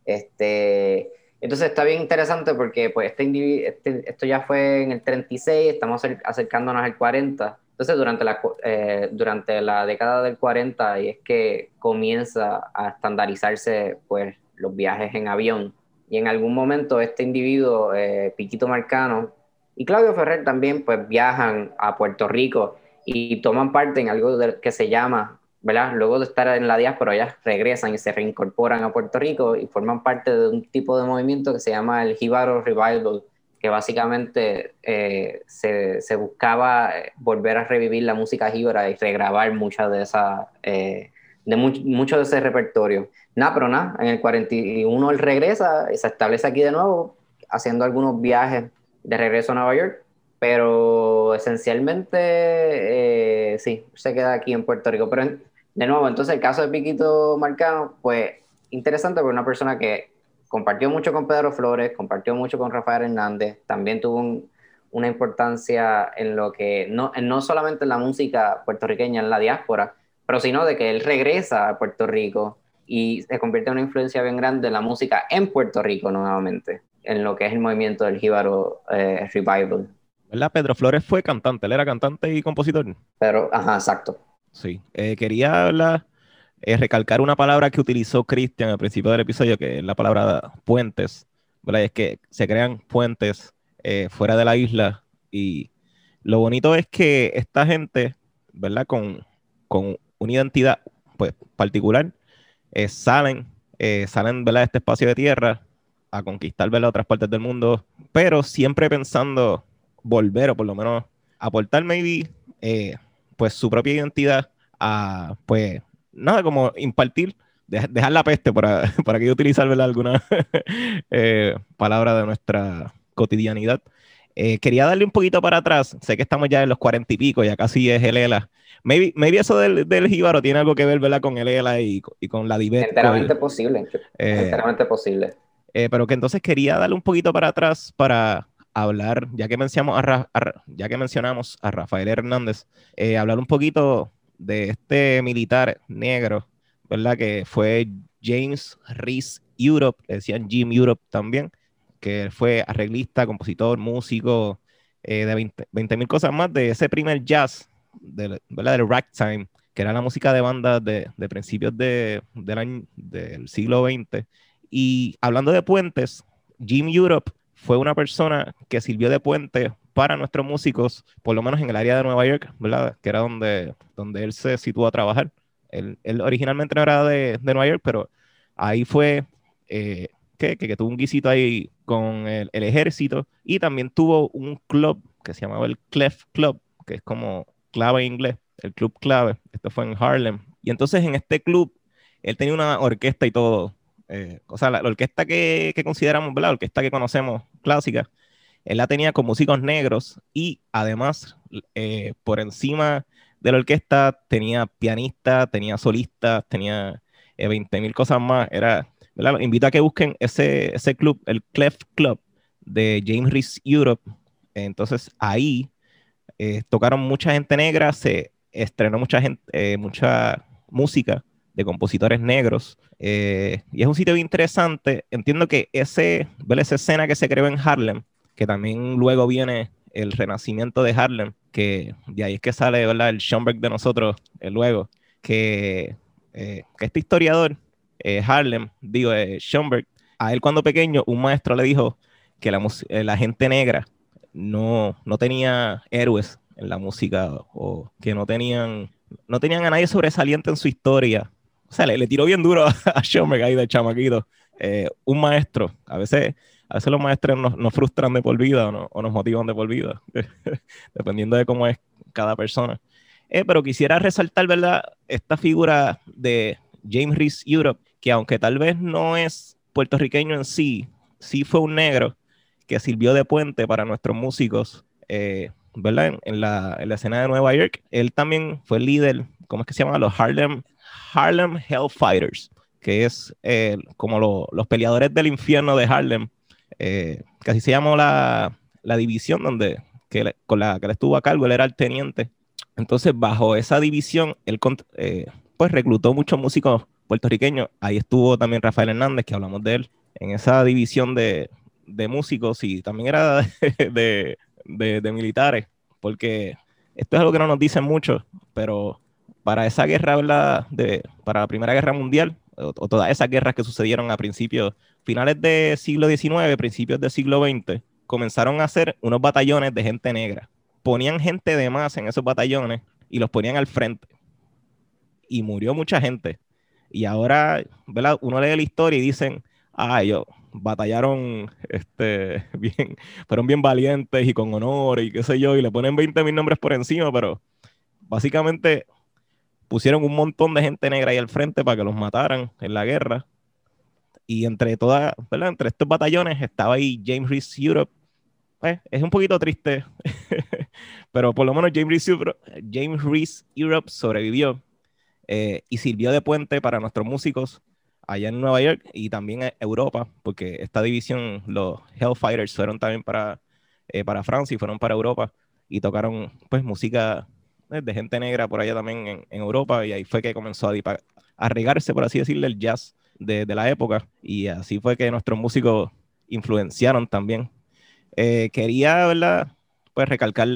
Este, entonces está bien interesante porque pues, este, este esto ya fue en el 36, estamos acercándonos al 40. Entonces durante la, eh, durante la década del 40 y es que comienza a estandarizarse pues, los viajes en avión. Y en algún momento este individuo, eh, Piquito Marcano, y Claudio Ferrer también pues viajan a Puerto Rico y toman parte en algo que se llama, ¿verdad? Luego de estar en la diáspora, ellas regresan y se reincorporan a Puerto Rico y forman parte de un tipo de movimiento que se llama el Jíbaro Revival, que básicamente eh, se, se, buscaba eh, volver a revivir la música jíbara y regrabar mucha de esa, eh, de mucho de ese repertorio. Nada, pero nada, en el 41 él regresa y se establece aquí de nuevo, haciendo algunos viajes de regreso a Nueva York, pero esencialmente eh, sí, se queda aquí en Puerto Rico. Pero de nuevo, entonces el caso de Piquito Marcano, pues interesante porque una persona que compartió mucho con Pedro Flores, compartió mucho con Rafael Hernández, también tuvo una importancia en lo que, no, no solamente en la música puertorriqueña, en la diáspora, pero sino de que él regresa a Puerto Rico y se convierte en una influencia bien grande en la música en Puerto Rico nuevamente en lo que es el movimiento del Jíbaro eh, Revival. ¿Verdad? Pedro Flores fue cantante, él era cantante y compositor. Pero, ajá, exacto. Sí. Eh, quería hablar, eh, recalcar una palabra que utilizó Cristian al principio del episodio, que es la palabra puentes. ¿verdad? es que se crean puentes fuera de la isla y lo bonito es que esta gente, ¿verdad? Con, con una identidad pues, particular, eh, salen, eh, salen de este espacio de tierra a conquistar ¿verdad? otras partes del mundo, pero siempre pensando volver o por lo menos aportar maybe eh, pues su propia identidad a pues nada como impartir dejar la peste para, para que yo utilizar alguna palabra de nuestra cotidianidad eh, quería darle un poquito para atrás. Sé que estamos ya en los cuarenta y pico, ya casi es el ELA. Maybe, maybe eso del, del jíbaro tiene algo que ver ¿verdad? con el ELA y, y con la Dibet. Enteramente posible. Eh, enteramente posible. Eh, pero que entonces quería darle un poquito para atrás para hablar, ya que mencionamos a, ya que mencionamos a Rafael Hernández, hablar un poquito de este militar negro, ¿verdad? Que fue James Reese Europe, decían Jim Europe también, que fue arreglista, compositor, músico, eh, de 20 mil cosas más, de ese primer jazz, de, ¿verdad? del ragtime, que era la música de bandas de, de principios de, del, año, del siglo XX. Y hablando de puentes, Jim Europe fue una persona que sirvió de puente para nuestros músicos, por lo menos en el área de Nueva York, ¿verdad? Que era donde, donde él se situó a trabajar. Él, él originalmente no era de, de, Nueva York, pero ahí fue eh, que, que, tuvo un guisito ahí con el, ejército y también tuvo un club que se llamaba el Clef Club, que es como clave en inglés, el club clave. Esto fue en Harlem. Y entonces en este club él tenía una orquesta y todo. Eh, o sea, la, orquesta que, que, consideramos, ¿verdad? La orquesta que conocemos clásica, él la tenía con músicos negros y además eh, por encima de la orquesta tenía pianistas, tenía solistas, tenía eh, 20 mil cosas más. Era invito a que busquen ese, ese club, el Clef Club de James Reese Europe. Entonces ahí eh, tocaron mucha gente negra, se estrenó mucha gente, eh, mucha música de compositores negros. Eh, y es un sitio interesante. Entiendo que ese, esa escena que se creó en Harlem, que también luego viene el renacimiento de Harlem, que de ahí es que sale el Schoenberg de nosotros luego, que, que este historiador eh, Harlem, digo, eh, Schoenberg, a él cuando pequeño, un maestro le dijo que la, eh, gente negra no, no tenía héroes en la música o que no tenían, no tenían a nadie sobresaliente en su historia. O sea, le, tiró bien duro a, Schoenberg ahí de chamaquito. un maestro, a veces, a veces los maestros nos, frustran de por vida o, nos motivan de por vida, dependiendo de cómo es cada persona. pero quisiera resaltar, ¿verdad? Esta figura de James Reese Europe, que aunque tal vez no es puertorriqueño en sí, sí fue un negro que sirvió de puente para nuestros músicos, eh, ¿verdad? En, la, escena de Nueva York. Él también fue líder, ¿cómo es que se llama? Los Harlem, Harlem Hellfighters, que es eh, como los peleadores del infierno de Harlem, eh, que así se llamó la, división donde, que con la que él estuvo a cargo, él era el teniente. Entonces, bajo esa división, él pues reclutó muchos músicos puertorriqueño. Ahí estuvo también Rafael Hernández, que hablamos de él, en esa división de, músicos y también era de, militares, porque esto es algo que no nos dicen mucho, pero para esa guerra, De, para la Primera Guerra Mundial, o, todas esas guerras que sucedieron a principios, finales del siglo XIX, principios del siglo XX, comenzaron a hacer unos batallones de gente negra. Ponían gente de más en esos batallones y los ponían al frente. Y murió mucha gente. Y ahora, ¿verdad? Uno lee la historia y dicen, ah, ellos batallaron este, bien, fueron bien valientes y con honor y qué sé yo, y le ponen 20 mil nombres por encima, pero básicamente pusieron un montón de gente negra ahí al frente para que los mataran en la guerra. Y entre todas, ¿verdad? Entre estos batallones estaba ahí James Reese Europe. Pues, es un poquito triste, pero por lo menos James Reese Europe, James Reese Europe sobrevivió eh, y sirvió de puente para nuestros músicos allá en Nueva York y también en Europa, porque esta división, los Hellfighters, fueron también para, eh, para Francia y fueron para Europa y tocaron pues música eh, de gente negra por allá también en, en, Europa y ahí fue que comenzó a, a regarse, por así decirlo, el jazz de, de, la época y así fue que nuestros músicos influenciaron también. quería, ¿verdad? Pues recalcar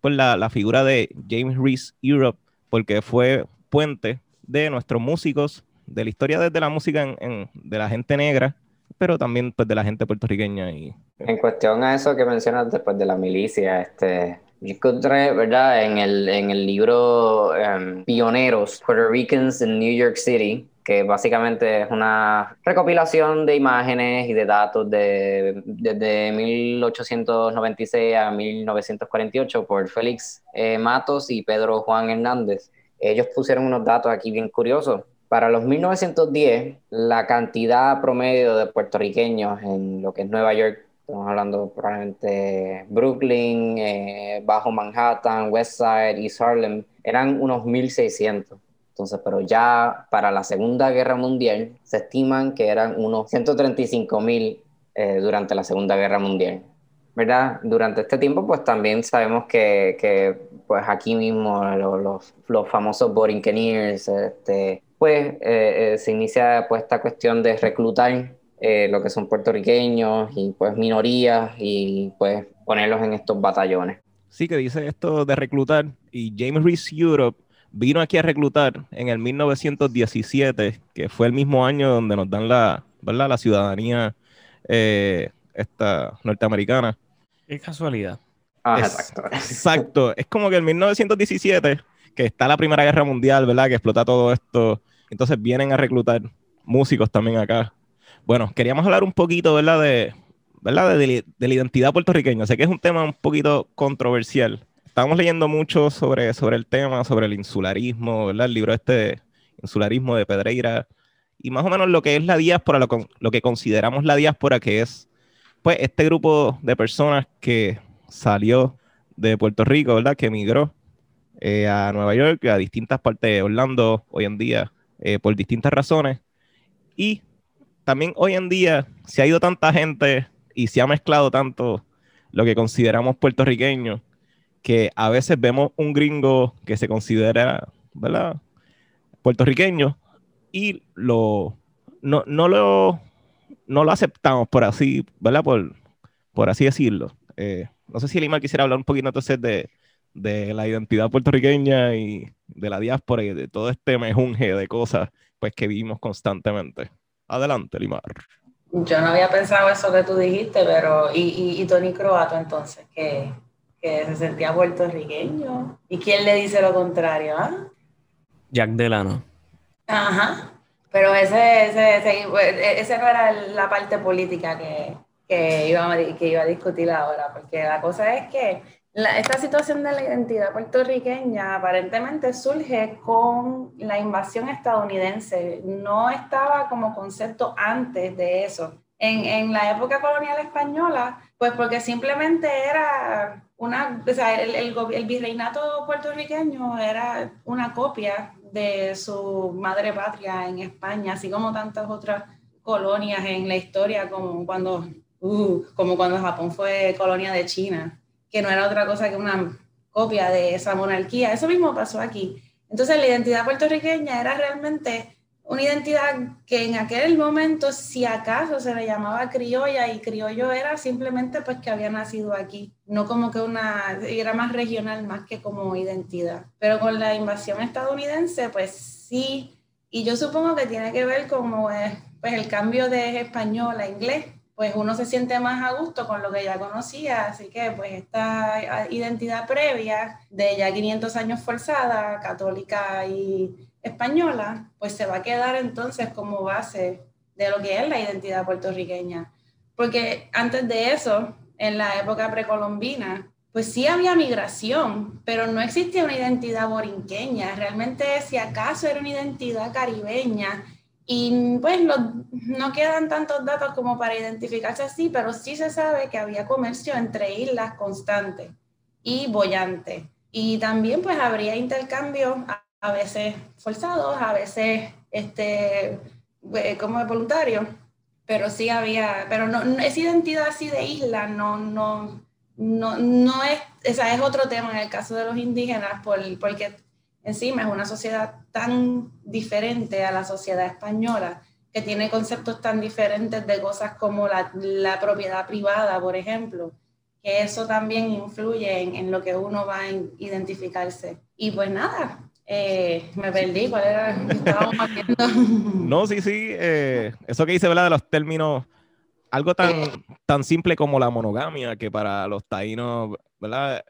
pues, la, la figura de James Reese Europe, porque fue puente de nuestros músicos, de la historia desde la música en, de la gente negra, pero también pues, de la gente puertorriqueña. Y... En cuestión a eso que mencionas después de la milicia, este, Yo encontré, ¿verdad? En el, en el libro em, Pioneros, Puerto Ricans in New York City, que básicamente es una recopilación de imágenes y de datos de, desde 1896 a 1948 por Félix eh, Matos y Pedro Juan Hernández. Ellos pusieron unos datos aquí bien curiosos. Para los 1910, la cantidad promedio de puertorriqueños en lo que es Nueva York, estamos hablando probablemente Brooklyn, eh, Bajo Manhattan, West Side, East Harlem, eran unos 1.600. Entonces, pero ya para la Segunda Guerra Mundial se estiman que eran unos 135 mil eh, durante la Segunda Guerra Mundial. ¿Verdad? Durante este tiempo, pues también sabemos que, que pues aquí mismo los, los, famosos borinqueniers, este, pues eh, eh, se inicia pues esta cuestión de reclutar lo que son puertorriqueños y pues minorías y pues ponerlos en estos batallones. Sí, que dice esto de reclutar y James Reese Europe vino aquí a reclutar en el 1917, que fue el mismo año donde nos dan la, ¿verdad? la ciudadanía eh, esta norteamericana. Qué casualidad. Ah, exacto. Exacto. Es como que en 1917, que está la Primera Guerra Mundial, ¿verdad? Que explota todo esto. Entonces vienen a reclutar músicos también acá. Bueno, queríamos hablar un poquito, ¿verdad? De, ¿verdad? de, de la identidad puertorriqueña. Sé que es un tema un poquito controversial estábamos leyendo mucho sobre, sobre el tema, sobre el insularismo, ¿verdad? El libro este, Insularismo de Pedreira, y más o menos lo que es la diáspora, lo, lo que consideramos la diáspora, que es, pues, este grupo de personas que salió de Puerto Rico, ¿verdad? Que emigró eh, a Nueva York, a distintas partes de Orlando hoy en día, eh, por distintas razones. Y también hoy en día se ha ido tanta gente y se ha mezclado tanto lo que consideramos puertorriqueños que a veces vemos un gringo que se considera, ¿verdad? Puertorriqueño y lo, no, lo, no lo aceptamos por así, ¿verdad? Por, por así decirlo. Eh, no sé si Lima quisiera hablar un poquito entonces de, de la identidad puertorriqueña y de la diáspora y de todo este mejunje de cosas pues que vivimos constantemente. Adelante, Limar. Yo no había pensado eso que tú dijiste, pero y, y, y Tony Croato entonces, que que se sentía puertorriqueño. ¿Y quién le dice lo contrario? Ah? Jack Delano. Ajá. Pero ese, ese, ese, no era la parte política que, que, iba, que iba a discutir ahora, porque la cosa es que esta situación de la identidad puertorriqueña aparentemente surge con la invasión estadounidense. No estaba como concepto antes de eso. En, en la época colonial española, pues porque simplemente era una, o sea, el, el, virreinato puertorriqueño era una copia de su madre patria en España, así como tantas otras colonias en la historia, como cuando, uh, como cuando Japón fue colonia de China, que no era otra cosa que una copia de esa monarquía. Eso mismo pasó aquí. Entonces la identidad puertorriqueña era realmente una identidad que en aquel momento, si acaso se le llamaba criolla, y criollo era simplemente pues que había nacido aquí, no como que una, era más regional más que como identidad. Pero con la invasión estadounidense, pues sí, y yo supongo que tiene que ver con pues, el cambio de español a inglés, pues uno se siente más a gusto con lo que ya conocía, así que pues esta identidad previa de ya 500 años forzada, católica y española, pues se va a quedar entonces como base de lo que es la identidad puertorriqueña. Porque antes de eso, en la época precolombina, pues sí había migración, pero no existía una identidad borinqueña. Realmente, si acaso era una identidad caribeña, y pues no quedan tantos datos como para identificarse así, pero sí se sabe que había comercio entre islas constante y bollante. Y también pues habría intercambio a veces forzados, a veces este, eh, como voluntario, pero sí había, pero no, esa identidad así de isla no, no, no, no es, esa es otro tema en el caso de los indígenas, por, porque encima es una sociedad tan diferente a la sociedad española, que tiene conceptos tan diferentes de cosas como la, la propiedad privada, por ejemplo, que eso también influye en, en, lo que uno va a identificarse. Y pues nada, eh, me perdí, ¿cuál era? Estábamos no, sí, sí. Eh, eso que dice, ¿verdad? De los términos, algo tan, tan simple como la monogamia, que para los taínos, ¿verdad?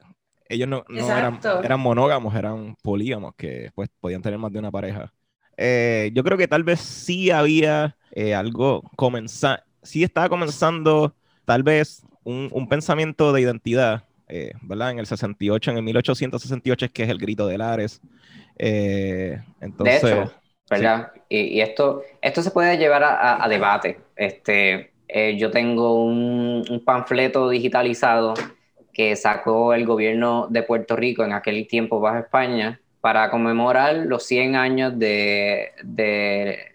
Ellos no, eran, eran, monógamos, eran polígamos, que pues podían tener más de una pareja. Eh, yo creo que tal vez sí había eh, algo comenzando, sí estaba comenzando tal vez un, pensamiento de identidad, eh, ¿verdad? En el 68, en el 1868 es que es el grito de Lares. entonces, de hecho, ¿verdad? Y, esto, esto se puede llevar a, debate. Este, yo tengo un, un panfleto digitalizado que sacó el gobierno de Puerto Rico en aquel tiempo bajo España para conmemorar los 100 años de, de,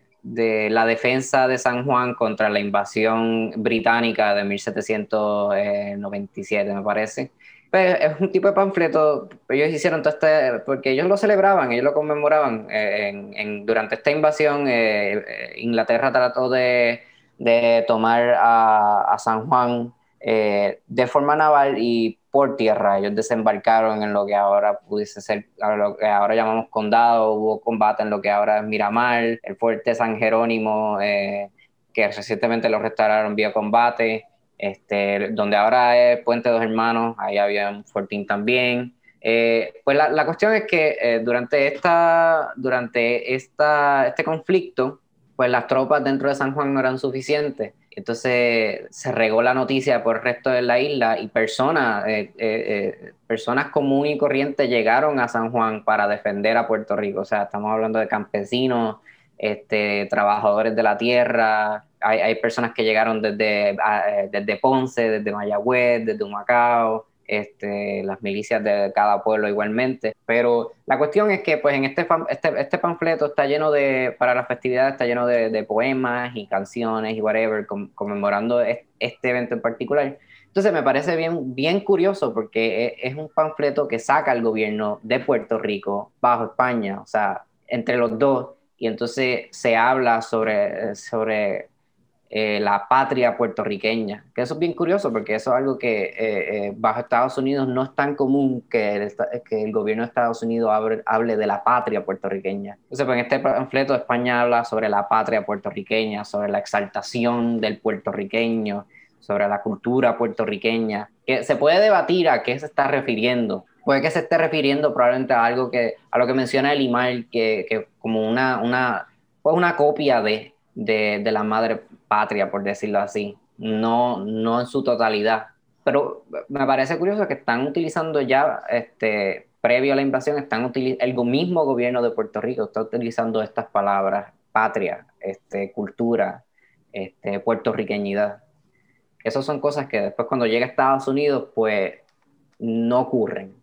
la defensa de San Juan contra la invasión británica de 1797, me parece. Pues, es un tipo de panfleto, ellos hicieron todo este, porque ellos lo celebraban, ellos lo conmemoraban. Eh, en, durante esta invasión, eh, eh, Inglaterra trató de, de tomar a, a San Juan eh, de forma naval y por tierra. Ellos desembarcaron en lo que ahora pudiese ser, lo que ahora llamamos condado, hubo combate en lo que ahora es Miramar, el fuerte San Jerónimo, eh, que recientemente lo restauraron vía combate, este, donde ahora es Puente Dos Hermanos, ahí había un fortín también. Eh, pues la, cuestión es que durante, esta, durante esta, este conflicto, pues las tropas dentro de San Juan no eran suficientes entonces se regó la noticia por el resto de la isla y personas, eh, eh, eh, personas comunes y corrientes llegaron a San Juan para defender a Puerto Rico. O sea, estamos hablando de campesinos, este, trabajadores de la tierra. Hay, hay personas que llegaron desde, desde Ponce, desde Mayagüez, desde Humacao este, las milicias de cada pueblo igualmente. Pero la cuestión es que pues en este, este, este, panfleto está lleno de, para las festividades, está lleno de, poemas y canciones y whatever, conmemorando este evento en particular. Entonces me parece bien, bien curioso porque e, es un panfleto que saca el gobierno de Puerto Rico bajo España, o sea, entre los dos, y entonces se habla sobre, sobre eh, la patria puertorriqueña. Que eso es bien curioso porque eso es algo que eh, eh, bajo Estados Unidos no es tan común que el, que el gobierno de Estados Unidos hable, de la patria puertorriqueña. Entonces, pues en este panfleto España habla sobre la patria puertorriqueña, sobre la exaltación del puertorriqueño, sobre la cultura puertorriqueña, que se puede debatir a qué se está refiriendo. Puede que se esté refiriendo probablemente a algo que, a lo que menciona el email, que, que como una, una, pues una copia de, de, de la madre patria, por decirlo así, no, no en su totalidad. Pero me parece curioso que están utilizando ya, este, previo a la invasión, están el mismo gobierno de Puerto Rico está utilizando estas palabras, patria, este, cultura, este, puertorriqueñidad. Esas son cosas que después cuando llega a Estados Unidos, pues no ocurren.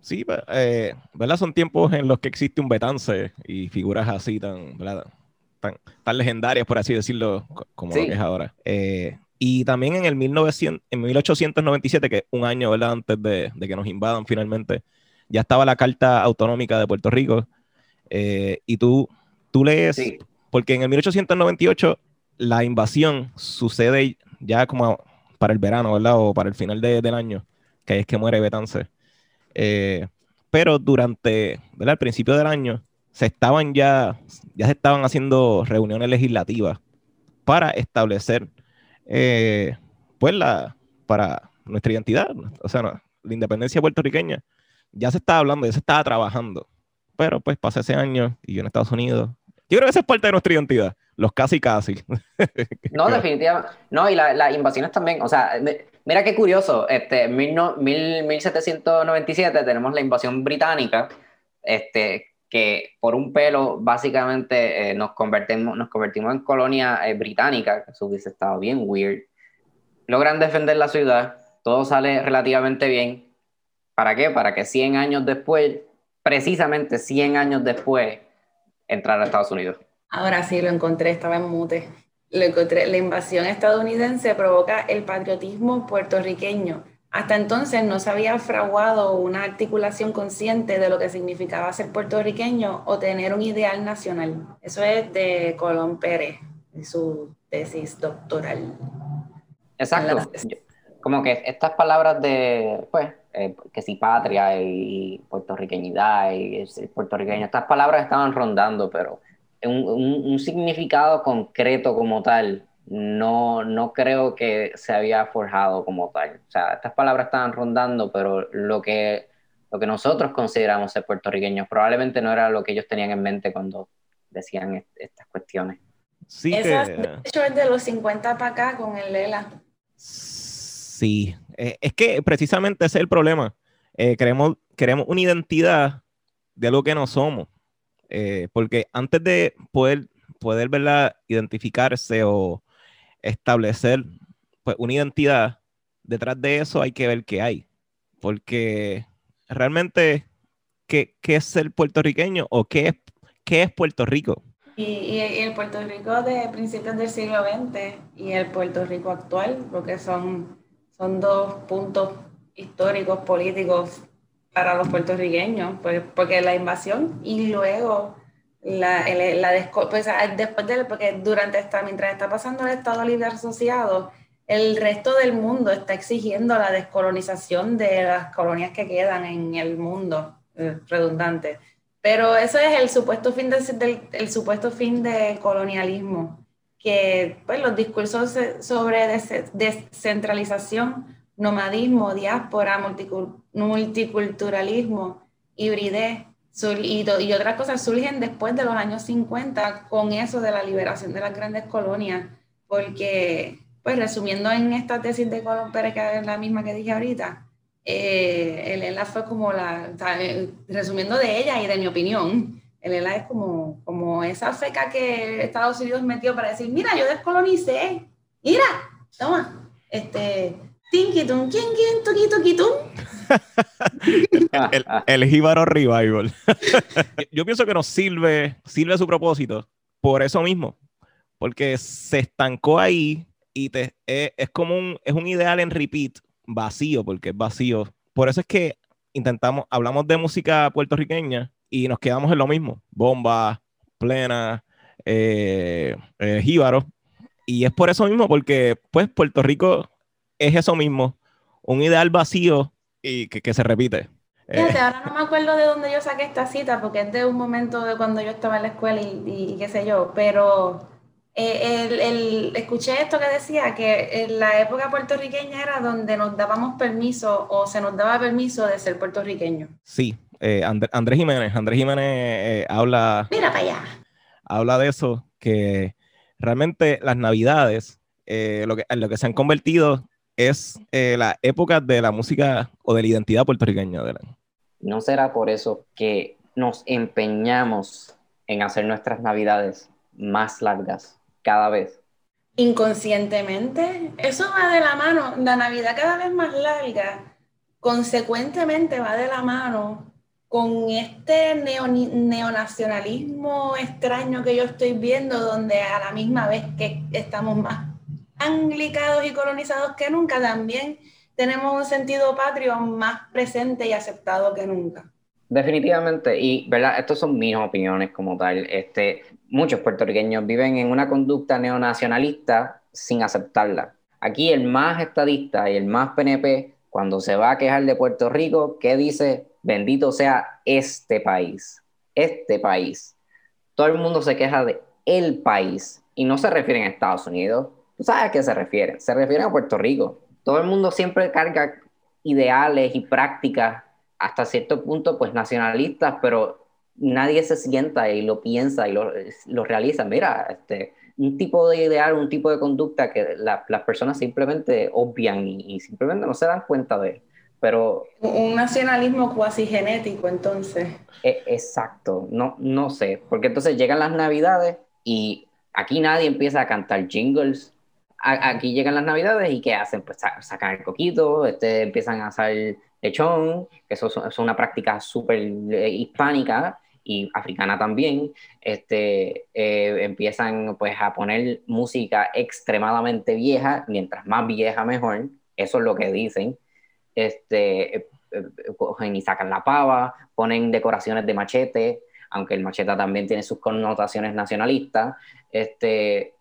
Sí, eh, ¿verdad? Son tiempos en los que existe un Betance y figuras así tan, ¿verdad? Tan, legendarias, por así decirlo, como lo que es ahora. Eh, y también en el 1900, en 1897, que un año ¿verdad? antes de, que nos invadan finalmente, ya estaba la Carta Autonómica de Puerto Rico. Eh, y tú, tú lees, porque en el 1898 la invasión sucede ya como para el verano, ¿verdad? O para el final del año, que es que muere Betance. Eh, pero durante, ¿verdad? Al principio del año, se estaban ya, ya se estaban haciendo reuniones legislativas para establecer, eh, pues, la, para nuestra identidad, o sea, la independencia puertorriqueña. Ya se estaba hablando, ya se estaba trabajando. Pero, pues, pasé ese año y yo en Estados Unidos. Yo creo que esa es parte de nuestra identidad, los casi casi. no, definitivamente. No, y las invasiones también. O sea, mira qué curioso. Este, en 1797 tenemos la invasión británica, este, por un pelo básicamente eh, nos, convertimos, nos convertimos en colonia eh, británica, eso hubiese estado bien weird. Logran defender la ciudad, todo sale relativamente bien. ¿Para qué? Para que 100 años después, precisamente 100 años después, entrar a Estados Unidos. Ahora sí, lo encontré, estaba en mute. Lo encontré. La invasión estadounidense provoca el patriotismo puertorriqueño hasta entonces no se había fraguado una articulación consciente de lo que significaba ser puertorriqueño o tener un ideal nacional. Eso es de Colón Pérez, de su tesis doctoral. Exacto. Como que estas palabras de, pues, eh, que si patria y puertorriqueñidad y puertorriqueño, estas palabras estaban rondando, pero un significado concreto como tal no, no creo que se había forjado como tal. O sea, estas palabras estaban rondando, pero lo que, lo que nosotros consideramos ser puertorriqueños. Probablemente no era lo que ellos tenían en mente cuando decían estas cuestiones. Sí, de hecho, es de los 50 para acá con el Lela. Sí, eh, es que precisamente ese es el problema. Eh, queremos, queremos una identidad de algo que no somos. Eh, porque antes de poder, poder verla, identificarse o establecer pues, una identidad, detrás de eso hay que ver qué hay. Porque realmente, ¿qué, qué es ser puertorriqueño o qué es, qué es Puerto Rico? Y, y, el Puerto Rico de principios del siglo XX y el Puerto Rico actual, porque son, son dos puntos históricos, políticos para los puertorriqueños, pues, porque la invasión y luego la, la pues, después de, porque durante esta, mientras está pasando el Estado Libre Asociado, el resto del mundo está exigiendo la descolonización de las colonias que quedan en el mundo, eh, redundante. Pero eso es el supuesto fin, del, el supuesto fin del colonialismo, que pues, los discursos sobre descentralización, nomadismo, diáspora, multiculturalismo, hibridez y, y otras cosas surgen después de los años 50 con eso de la liberación de las grandes colonias, porque, pues resumiendo en esta tesis de Colón Pérez, que es la misma que dije ahorita, eh, Elena fue como la, eh, resumiendo de ella y de mi opinión, Elena es como, como esa feca que Estados Unidos metió para decir, mira, yo descolonicé, mira, toma, este, tinkitum, quién, quién, el, el Jíbaro Revival. yo pienso que nos sirve, sirve su propósito por eso mismo, porque se estancó ahí y te, es, es como un, es un ideal en repeat vacío, porque es vacío. Por eso es que intentamos, hablamos de música puertorriqueña y nos quedamos en lo mismo. Bomba, plena, eh, eh, jíbaro. Y es por eso mismo, porque pues Puerto Rico es eso mismo, un ideal vacío y que, se repite. Fíjate, eh, ahora no me acuerdo de dónde yo saqué esta cita, porque es de un momento de cuando yo estaba en la escuela y, y qué sé yo, pero eh, el, escuché esto que decía que en la época puertorriqueña era donde nos dábamos permiso o se nos daba permiso de ser puertorriqueño. Sí, eh, Andrés Jiménez, Andrés Jiménez eh, habla. Mira para allá. Habla de eso, que realmente las navidades, lo, que, en lo que se han convertido es la época de la música o de la identidad puertorriqueña. De ¿No será por eso que nos empeñamos en hacer nuestras navidades más largas? cada vez. Inconscientemente, eso va de la mano, la Navidad cada vez más larga, consecuentemente va de la mano con este neonacionalismo extraño que yo estoy viendo, donde a la misma vez que estamos más anglicados y colonizados que nunca, también tenemos un sentido patrio más presente y aceptado que nunca. Definitivamente, y verdad, estas son mis opiniones como tal. Este, muchos puertorriqueños viven en una conducta neonacionalista sin aceptarla. Aquí el más estadista y el más PNP, cuando se va a quejar de Puerto Rico, ¿qué dice? Bendito sea este país, este país. Todo el mundo se queja de el país y no se refieren a Estados Unidos. ¿Tú sabes a qué se refieren? Se refieren a Puerto Rico. Todo el mundo siempre carga ideales y prácticas hasta cierto punto, pues nacionalistas, pero nadie se sienta y lo piensa y lo, lo realiza. Mira, este, un tipo de ideal, un tipo de conducta que las personas simplemente obvian y, simplemente no se dan cuenta de. Pero, un nacionalismo cuasi genético, entonces. E, exacto, no, no sé, porque entonces llegan las navidades y aquí nadie empieza a cantar jingles. Aquí llegan las navidades y ¿qué hacen? Pues sacan el coquito, este, empiezan a hacer lechón, que eso, es una práctica súper eh, hispánica y africana también, este, eh, empiezan pues a poner música extremadamente vieja, mientras más vieja mejor, eso es lo que dicen, este, eh, cogen y sacan la pava, ponen decoraciones de machete, aunque el machete también tiene sus connotaciones nacionalistas, este,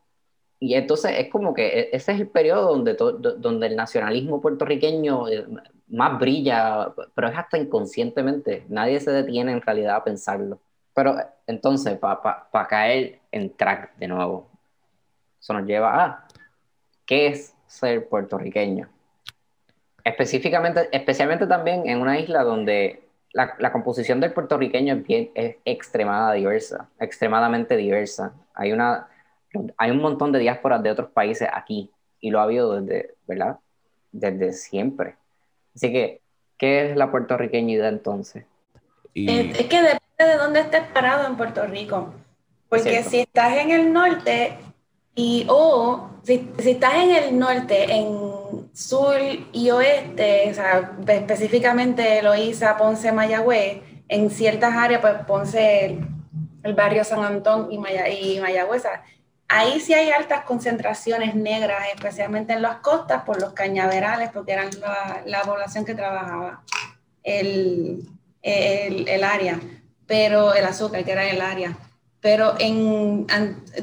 y entonces es como que e, ese es el periodo donde, donde el nacionalismo puertorriqueño más brilla, pero es hasta inconscientemente. Nadie se detiene en realidad a pensarlo. Pero entonces, para caer en track de nuevo, eso nos lleva a qué es ser puertorriqueño. Específicamente, especialmente también en una isla donde la, composición del puertorriqueño es, bien, es extremada diversa, extremadamente diversa. Hay, una, hay un montón de diásporas de otros países aquí y lo ha habido desde, ¿verdad? Desde siempre. Así que, ¿qué es la puertorriqueñidad entonces? Es, que depende de dónde estés parado en Puerto Rico. Porque si estás en el norte y o si, si, estás en el norte, en sur y oeste, o sea, específicamente Loíza, Ponce, Mayagüez, en ciertas áreas, pues Ponce, el, barrio San Antón y, Maya, y Mayagüez, ahí sí hay altas concentraciones negras, especialmente en las costas por los cañaverales, porque eran la, la población que trabajaba el, el, el, área, pero el azúcar, que era el área. Pero en,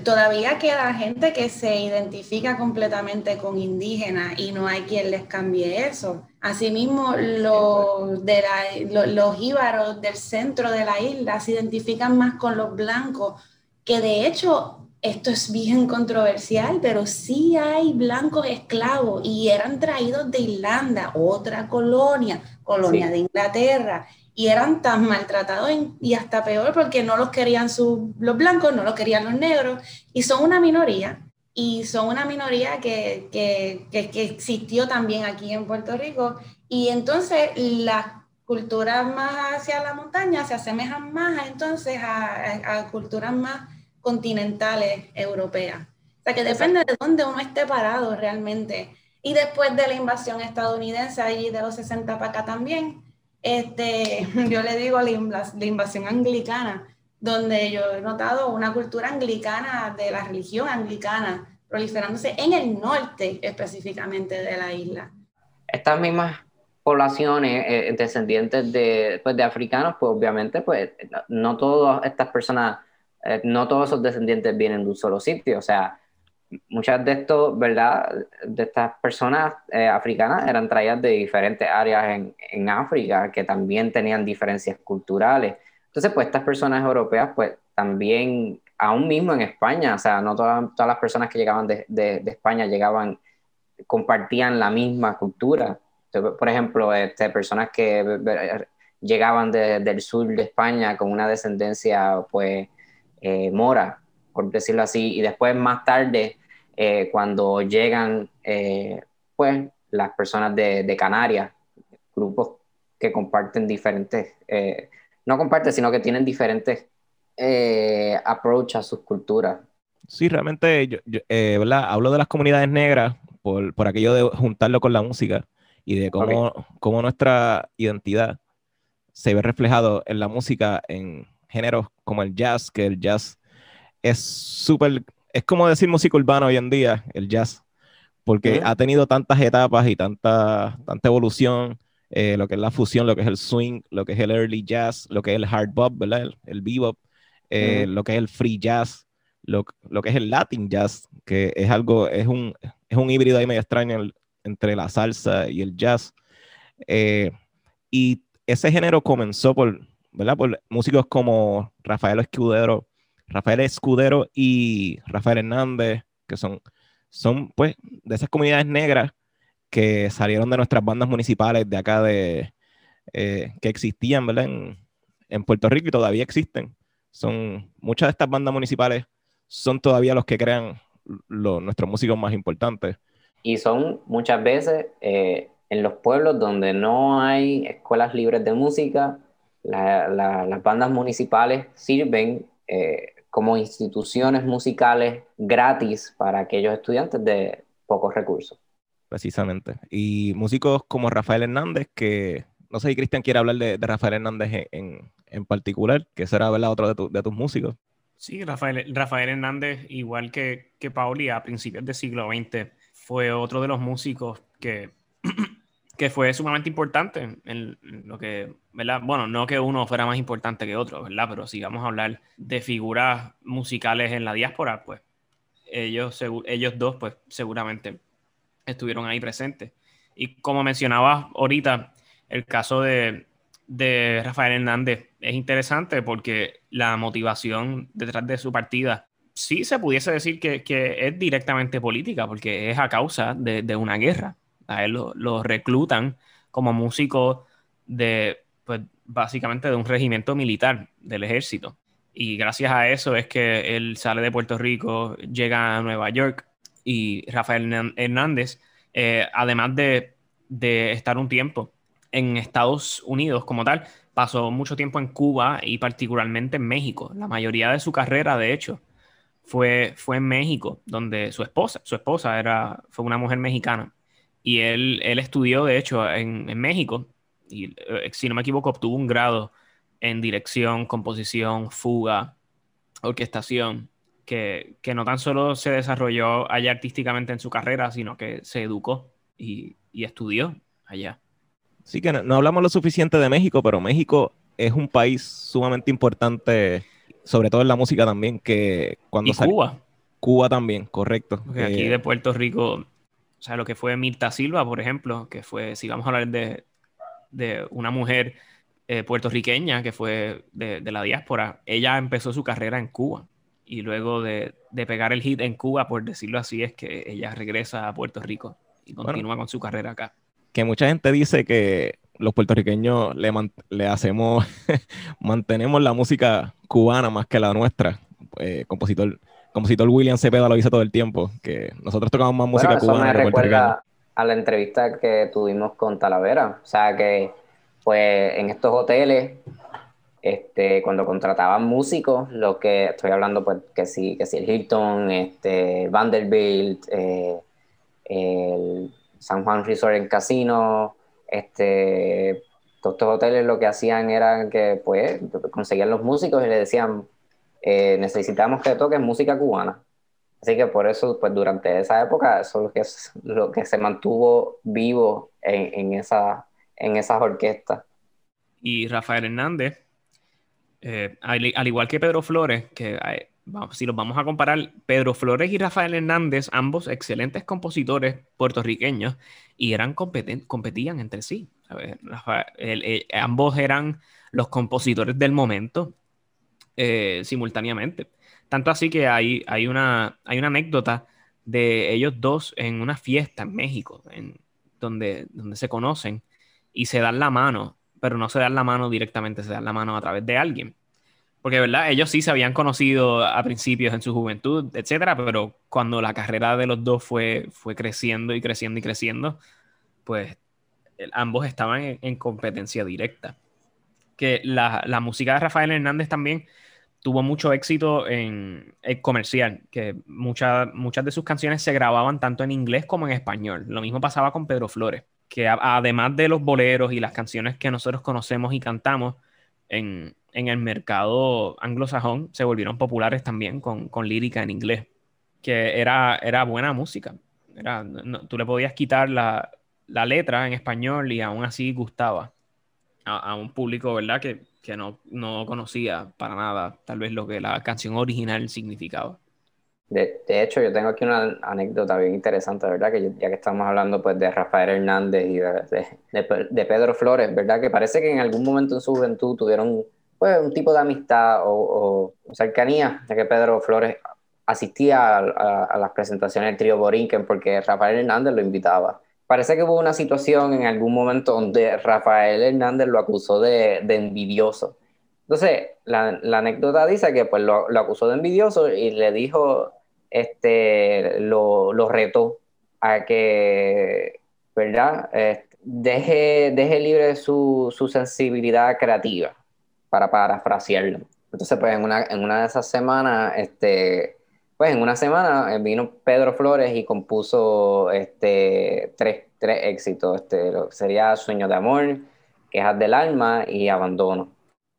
todavía queda gente que se identifica completamente con indígenas y no hay quien les cambie eso. Asimismo, los, de los íbaros del centro de la isla se identifican más con los blancos, que de hecho esto es bien controversial, pero sí hay blancos esclavos y eran traídos de Irlanda, otra colonia, colonia de Inglaterra, y eran tan maltratados y hasta peor porque no los querían los blancos, no los querían los negros, y son una minoría, y son una minoría que, que, que, existió también aquí en Puerto Rico, y entonces las culturas más hacia la montaña se asemejan más entonces a, a culturas más continentales europeas. O sea, que depende de dónde uno esté parado realmente. Y después de la invasión estadounidense, allí de los 60 para acá también, este, yo le digo la, invasión anglicana, donde yo he notado una cultura anglicana de la religión anglicana proliferándose en el norte específicamente de la isla. Estas mismas poblaciones eh, descendientes de, pues, de africanos, pues obviamente, pues no todas estas personas eh, no todos esos descendientes vienen de un solo sitio, o sea, muchas de estos, ¿verdad? De estas personas eh, africanas eran traídas de diferentes áreas en, en, África que también tenían diferencias culturales. Entonces, pues estas personas europeas, pues también, aún mismo en España, o sea, no todas, todas las personas que llegaban de, de, España llegaban, compartían la misma cultura. por ejemplo, este, personas que llegaban del sur de España con una descendencia, pues, eh, mora, por decirlo así, y después más tarde, eh, cuando llegan eh, pues las personas de, Canarias, grupos que comparten diferentes, no comparten, sino que tienen diferentes approach a sus culturas. Sí, realmente, yo, ¿verdad? Hablo de las comunidades negras por, por, aquello de juntarlo con la música y de cómo, cómo nuestra identidad se ve reflejado en la música en, géneros como el jazz, que el jazz es súper, es como decir música urbana hoy en día, el jazz, porque ha tenido tantas etapas y tanta, tanta evolución, eh, lo que es la fusión, lo que es el swing, lo que es el early jazz, lo que es el hard bop, ¿verdad? El, bebop, eh, lo que es el free jazz, lo, que es el latin jazz, que es algo, es un, es un híbrido ahí medio extraño entre la salsa y el jazz. Eh, y ese género comenzó por, Por músicos como Rafael Escudero, Rafael Escudero y Rafael Hernández, que son, son pues de esas comunidades negras que salieron de nuestras bandas municipales de acá de eh, que existían, ¿verdad? En, Puerto Rico y todavía existen. Son muchas de estas bandas municipales son todavía los que crean nuestros músicos más importantes. Y son muchas veces eh, en los pueblos donde no hay escuelas libres de música, las bandas municipales sirven eh, como instituciones musicales gratis para aquellos estudiantes de pocos recursos. Precisamente. Y músicos como Rafael Hernández, que no sé si Cristian quiere hablar de, Rafael Hernández en, en, particular, que será otro de, de, tus músicos. Sí, Rafael, Rafael Hernández, igual que, que Pauli, a principios del siglo XX, fue otro de los músicos que que fue sumamente importante en lo que, ¿verdad? Bueno, no que uno fuera más importante que otro, ¿verdad? Pero si vamos a hablar de figuras musicales en la diáspora, pues ellos, ellos dos, pues seguramente estuvieron ahí presentes. Y como mencionaba ahorita, el caso de, de Rafael Hernández es interesante porque la motivación detrás de su partida sí se pudiese decir que, que es directamente política, porque es a causa de, de una guerra a él lo, reclutan como músico de, pues, básicamente de un regimiento militar del ejército. Y gracias a eso es que él sale de Puerto Rico, llega a Nueva York y Rafael Hernández, eh, además de, de estar un tiempo en Estados Unidos como tal, pasó mucho tiempo en Cuba y particularmente en México. La mayoría de su carrera, de hecho, fue, fue en México, donde su esposa, su esposa era, fue una mujer mexicana. Y él, él estudió, de hecho, en, en México, y eh, si no me equivoco, obtuvo un grado en dirección, composición, fuga, orquestación, que, que, no tan solo se desarrolló allá artísticamente en su carrera, sino que se educó y, y estudió allá. Sí que no, hablamos lo suficiente de México, pero México es un país sumamente importante, sobre todo en la música también, que cuando... Y Cuba. Cuba también, correcto. Porque aquí de Puerto Rico, o sea, lo que fue Mirta Silva, por ejemplo, que fue, si vamos a hablar de, de una mujer eh, puertorriqueña que fue de, de, la diáspora, ella empezó su carrera en Cuba. Y luego de, de, pegar el hit en Cuba, por decirlo así, es que ella regresa a Puerto Rico y continúa con su carrera acá que mucha gente dice que los puertorriqueños le, le hacemos, mantenemos la música cubana más que la nuestra. Eh, compositor, compositor William Cepeda lo dice todo el tiempo, que nosotros tocamos más música cubana. Eso me recuerda a la entrevista que tuvimos con Talavera. O sea que, pues, en estos hoteles, este, cuando contrataban músicos, lo que estoy hablando, pues, que sí, que sí, el Hilton, este, Vanderbilt, eh, el San Juan Resort en Casino, este, todos estos hoteles lo que hacían era que pues conseguían los músicos y le decían, eh, necesitamos que toquen música cubana. Así que por eso, pues durante esa época, eso es lo que, se mantuvo vivo en, esa, en esas orquestas. Y Rafael Hernández, eh, al, igual que Pedro Flores, que si los vamos a comparar, Pedro Flores y Rafael Hernández, ambos excelentes compositores puertorriqueños, y eran competían entre sí. ambos eran los compositores del momento eh, simultáneamente. Tanto así que hay, hay, una, hay una anécdota de ellos dos en una fiesta en México, en, donde, donde se conocen y se dan la mano, pero no se dan la mano directamente, se dan la mano a través de alguien. Porque, ¿verdad? Ellos sí se habían conocido a principios en su juventud, etcétera, pero cuando la carrera de los dos fue, fue creciendo y creciendo y creciendo, pues ambos estaban en, competencia directa. Que la, la, música de Rafael Hernández también tuvo mucho éxito en, comercial, que muchas de sus canciones se grababan tanto en inglés como en español. Lo mismo pasaba con Pedro Flores, que además de los boleros y las canciones que nosotros conocemos y cantamos en, en el mercado anglosajón se volvieron populares también con, con lírica en inglés, que era, era buena música. Era, tú le podías quitar la, la, letra en español y aún así gustaba a, a un público, ¿verdad? Que, que no, no, conocía para nada tal vez lo que la canción original significaba. De, hecho, yo tengo aquí una anécdota bien interesante, ¿verdad? Que ya que estamos hablando pues de Rafael Hernández y de, de, Pedro Flores, ¿verdad? Que parece que en algún momento en su juventud tuvieron pues, un tipo de amistad o, cercanía, ya que Pedro Flores asistía a, las presentaciones del trío Borinquen porque Rafael Hernández lo invitaba. Parece que hubo una situación en algún momento donde Rafael Hernández lo acusó de, envidioso. Entonces, la, anécdota dice que pues lo, acusó de envidioso y le dijo, este, lo, lo retó a que, ¿verdad? Este, deje, deje libre su, su sensibilidad creativa para parafrasearlo. Entonces, pues en una, en una de esas semanas, este, pues en una semana eh, vino Pedro Flores y compuso este, tres, tres éxitos. Este, sería Sueño de Amor, Quejas del Alma y Abandono.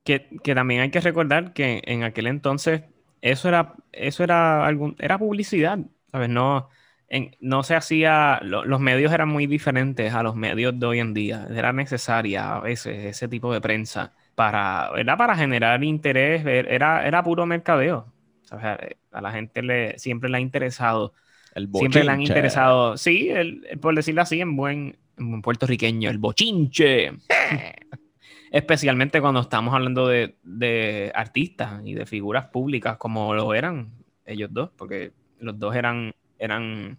Que, que, también hay que recordar que en aquel entonces eso era, eso era, algún, era publicidad, ¿sabes? No, en, no se hacía, los medios eran muy diferentes a los medios de hoy en día. Era necesaria a veces ese tipo de prensa para, para generar interés, era, era puro mercadeo. O sea, a la gente le, siempre le ha interesado. El siempre le han interesado, sí, el, por decirlo así, en buen, en puertorriqueño, el bochinche. Especialmente cuando estamos hablando de, de, artistas y de figuras públicas como lo eran ellos dos, porque los dos eran, eran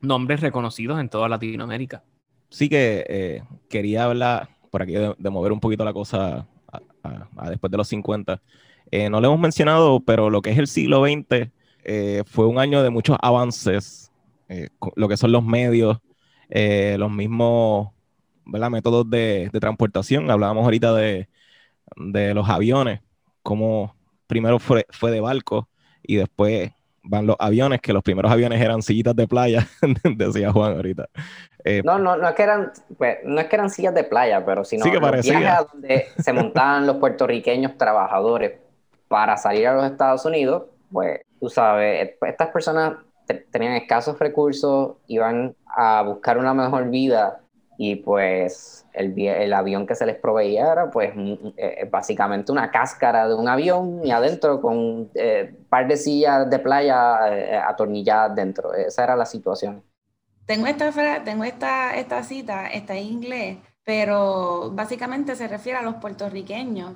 nombres reconocidos en toda Latinoamérica. Sí que eh, quería hablar por aquí de, mover un poquito la cosa después de los 50. Eh, no lo hemos mencionado, pero lo que es el siglo XX eh, fue un año de muchos avances, eh, lo que son los medios, los mismos métodos de, transportación. Hablábamos ahorita de, los aviones, como primero fue, fue de barco y después van los aviones, que los primeros aviones eran sillitas de playa, decía Juan ahorita. Eh, no, no, no es que eran, pues, no es que eran sillas de playa, pero sino sí que los viajes donde se montaban los puertorriqueños trabajadores para salir a los Estados Unidos, pues tú sabes, estas personas tenían escasos recursos, iban a buscar una mejor vida y pues el, el, avión que se les proveía era pues eh, básicamente una cáscara de un avión y adentro con un eh, par de sillas de playa eh, atornilladas dentro. Esa era la situación. Tengo esta, tengo esta, esta cita, está en inglés, pero básicamente se refiere a los puertorriqueños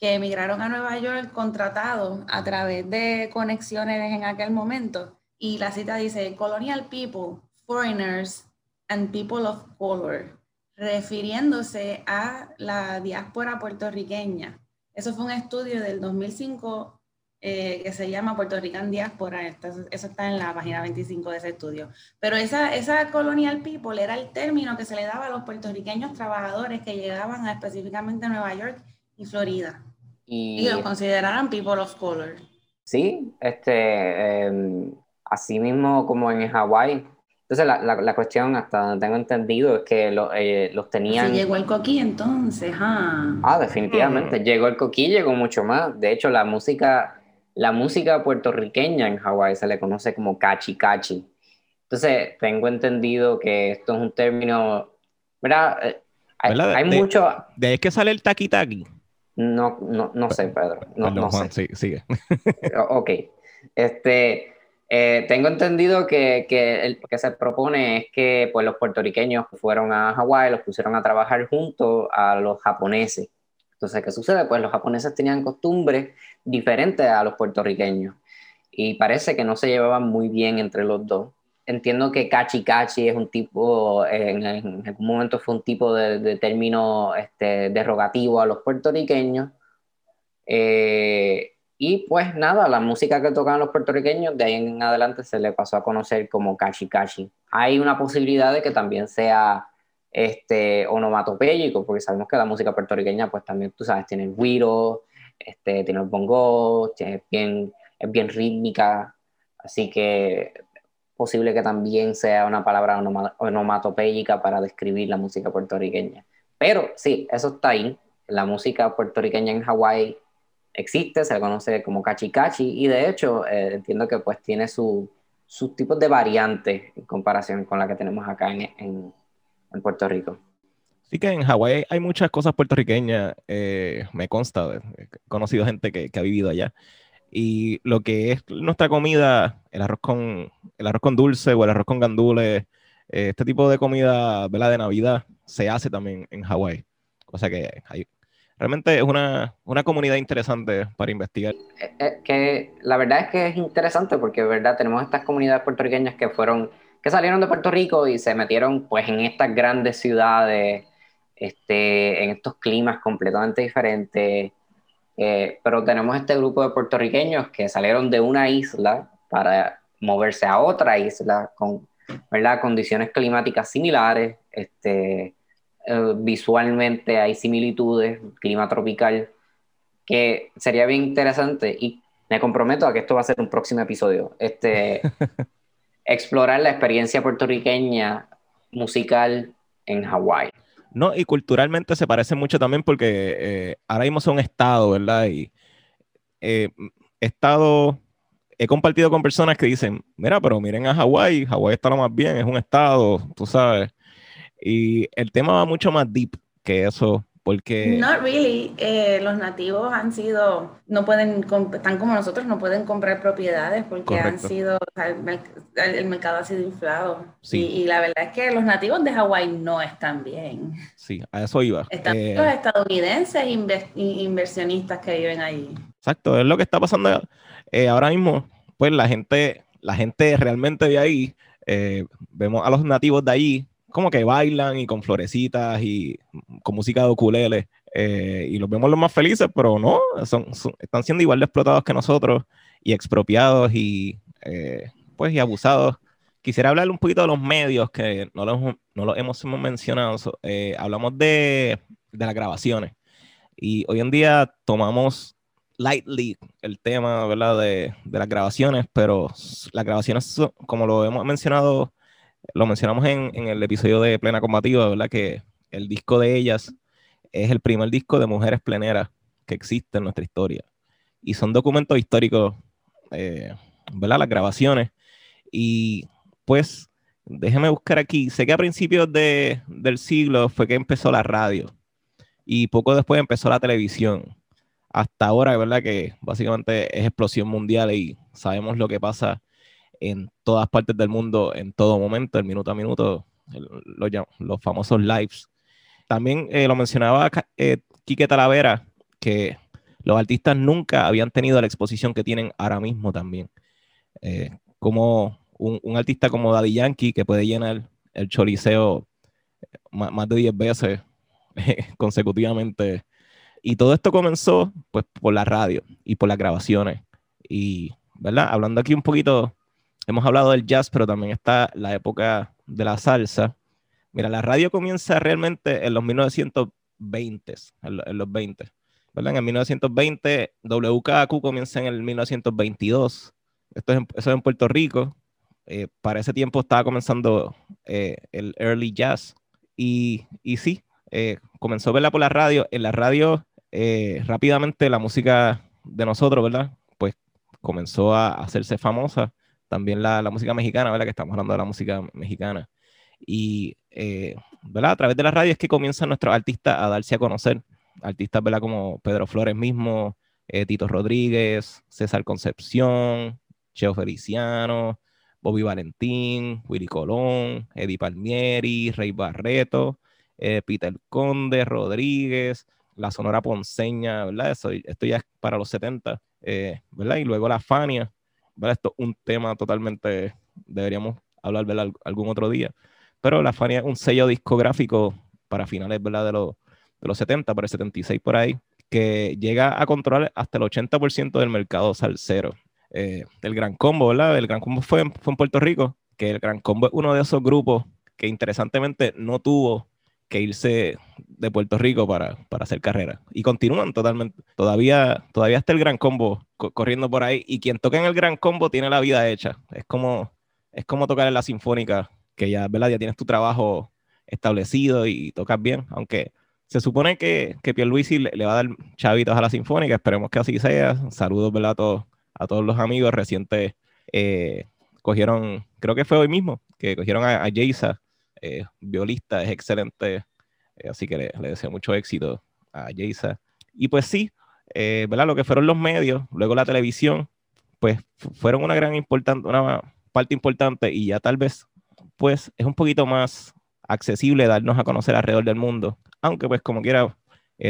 que emigraron a Nueva York contratados a través de conexiones en aquel momento. Y la cita dice, colonial people, foreigners, and People of Color, refiriéndose a la diáspora puertorriqueña. Eso fue un estudio del 2005 eh, que se llama Puerto Rican Diáspora, eso está en la página 25 de ese estudio. Pero esa, esa colonial people era el término que se le daba a los puertorriqueños trabajadores que llegaban a específicamente Nueva York y Florida. Y, los consideraran people of color. Sí, este, em, así mismo como en Hawái, entonces, la, la, cuestión, hasta donde tengo entendido, es que eh, los tenían... llegó el coquí entonces, ah. Ah, definitivamente. Mm. Llegó el coquí, llegó mucho más. De hecho, la música, la música puertorriqueña en Hawái se le conoce como cachi cachi. Entonces, tengo entendido que esto es un término... ¿Verdad? Eh, hay, mucho... ¿De ahí es que sale el taqui taqui? No, no, no sé, Pedro. No, no sé. Sigue. ok. Este eh, tengo entendido que, que el que se propone es que pues, los puertorriqueños fueron a Hawái, los pusieron a trabajar junto a los japoneses. Entonces, ¿qué sucede? Pues los japoneses tenían costumbres diferentes a los puertorriqueños y parece que no se llevaban muy bien entre los dos. Entiendo que cachi cachi es un tipo, en, algún momento fue un tipo de, de término este, derogativo a los puertorriqueños. Eh, y pues nada, la música que tocaban los puertorriqueños, de ahí en adelante se le pasó a conocer como Kashi Kashi. Hay una posibilidad de que también sea este, onomatopéyico, porque sabemos que la música puertorriqueña, pues también, tú sabes, tiene el guiro, este, tiene el bongo, es bien, es bien rítmica, así que posible que también sea una palabra onomatopéyica para describir la música puertorriqueña. Pero sí, eso está ahí. La música puertorriqueña en Hawái existe, se le conoce como cachi cachi y de hecho eh, entiendo que pues tiene sus tipos de variantes en comparación con la que tenemos acá en, en, Puerto Rico. Sí que en Hawái hay muchas cosas puertorriqueñas, eh, me consta, he conocido gente que, ha vivido allá. Y lo que es nuestra comida, el arroz con, el arroz con dulce o el arroz con gandules, eh, este tipo de comida de Navidad se hace también en Hawái. O sea que hay, realmente es una, una comunidad interesante para investigar. Eh, eh, que la verdad es que es interesante porque, verdad, tenemos estas comunidades puertorriqueñas que fueron, que salieron de Puerto Rico y se metieron pues en estas grandes ciudades, este, en estos climas completamente diferentes. Eh, pero tenemos este grupo de puertorriqueños que salieron de una isla para moverse a otra isla con ¿verdad? condiciones climáticas similares, este, eh, visualmente hay similitudes, clima tropical, que sería bien interesante y me comprometo a que esto va a ser un próximo episodio. Este, explorar la experiencia puertorriqueña musical en Hawái. No, y culturalmente se parece mucho también porque eh, ahora mismo son estados, ¿verdad? Y eh, estado, he compartido con personas que dicen, mira, pero miren a Hawái, Hawái está lo más bien, es un estado, tú sabes. Y el tema va mucho más deep que eso, porque... Not really. Eh, los nativos han sido, no pueden, están como nosotros, no pueden comprar propiedades porque han sido, el, mercado ha sido inflado. Sí. Y, la verdad es que los nativos de Hawái no están bien. Sí, a eso iba. Están eh, los estadounidenses inversionistas que viven ahí. Exacto, es lo que está pasando eh, ahora mismo. Pues la gente, la gente realmente de ahí, vemos a los nativos de ahí como que bailan y con florecitas y con música de ukulele. Eh, y los vemos los más felices, pero no, son, están siendo igual de explotados que nosotros y expropiados y, eh, pues, y abusados. Quisiera hablar un poquito de los medios que no los, no los hemos mencionado. Eh, hablamos de, de las grabaciones y hoy en día tomamos lightly el tema ¿verdad? De, de, las grabaciones, pero las grabaciones, como lo hemos mencionado, lo mencionamos en, en, el episodio de Plena Combativa, ¿verdad? que el disco de ellas es el primer disco de mujeres pleneras que existe en nuestra historia. Y son documentos históricos, eh, ¿verdad? Las grabaciones. Y pues, déjeme buscar aquí. Sé que a principios de, del siglo fue que empezó la radio. Y poco después empezó la televisión hasta ahora, ¿verdad? Que básicamente es explosión mundial y sabemos lo que pasa en todas partes del mundo, en todo momento, el minuto a minuto, los, los famosos lives. También eh, lo mencionaba eh, Talavera, que los artistas nunca habían tenido la exposición que tienen ahora mismo también. Eh, como un, un, artista como Daddy Yankee, que puede llenar el choliseo más, más de 10 veces consecutivamente y todo esto comenzó pues por la radio y por las grabaciones. Y, ¿verdad? Hablando aquí un poquito, hemos hablado del jazz, pero también está la época de la salsa. Mira, la radio comienza realmente en los 1920, en, los 20. ¿verdad? En el 1920, WKQ comienza en el 1922. Esto es en, eso es en Puerto Rico. Eh, para ese tiempo estaba comenzando eh, el early jazz. Y, y sí, eh, comenzó a verla por la radio. En la radio eh, rápidamente la música de nosotros, ¿verdad? Pues comenzó a hacerse famosa. También la, la música mexicana, ¿verdad? Que estamos hablando de la música mexicana. Y, eh, ¿verdad? A través de la radio es que comienzan nuestros artistas a darse a conocer. Artistas, ¿verdad? Como Pedro Flores mismo, eh, Tito Rodríguez, César Concepción, Cheo Feliciano, Bobby Valentín, Willy Colón, Eddie Palmieri, Rey Barreto, Peter Conde, Rodríguez, la Sonora Ponceña, ¿verdad? Eso, esto ya es para los 70, eh, ¿verdad? Y luego la Fania, ¿verdad? Esto es un tema totalmente, deberíamos hablar, ¿verdad? Algún otro día. Pero la Fania es un sello discográfico para finales, ¿verdad? De, los, de los 70, por el 76 por ahí, que llega a controlar hasta el 80% del mercado salsero. Eh, el Gran Combo, ¿verdad? El Gran Combo fue, fue en Puerto Rico, que el Gran Combo es uno de esos grupos que interesantemente no tuvo que irse de Puerto Rico para, para, hacer carrera. Y continúan totalmente. Todavía, todavía está el gran combo corriendo por ahí. Y quien toca en el gran combo tiene la vida hecha. Es como, es como tocar en la sinfónica, que ya, ¿verdad? ya tienes tu trabajo establecido y tocas bien. Aunque se supone que, que Pierluisi le, le va a dar chavitos a la sinfónica. Esperemos que así sea. Saludos ¿verdad? A, todos, a todos los amigos recientes. Eh, cogieron, creo que fue hoy mismo, que cogieron a, a eh, violista, es excelente, eh, así que le, deseo mucho éxito a Jaysa. Y pues sí, eh, ¿verdad? Lo que fueron los medios, luego la televisión, pues fueron una gran importante, una parte importante y ya tal vez, pues es un poquito más accesible darnos a conocer alrededor del mundo, aunque pues como quiera,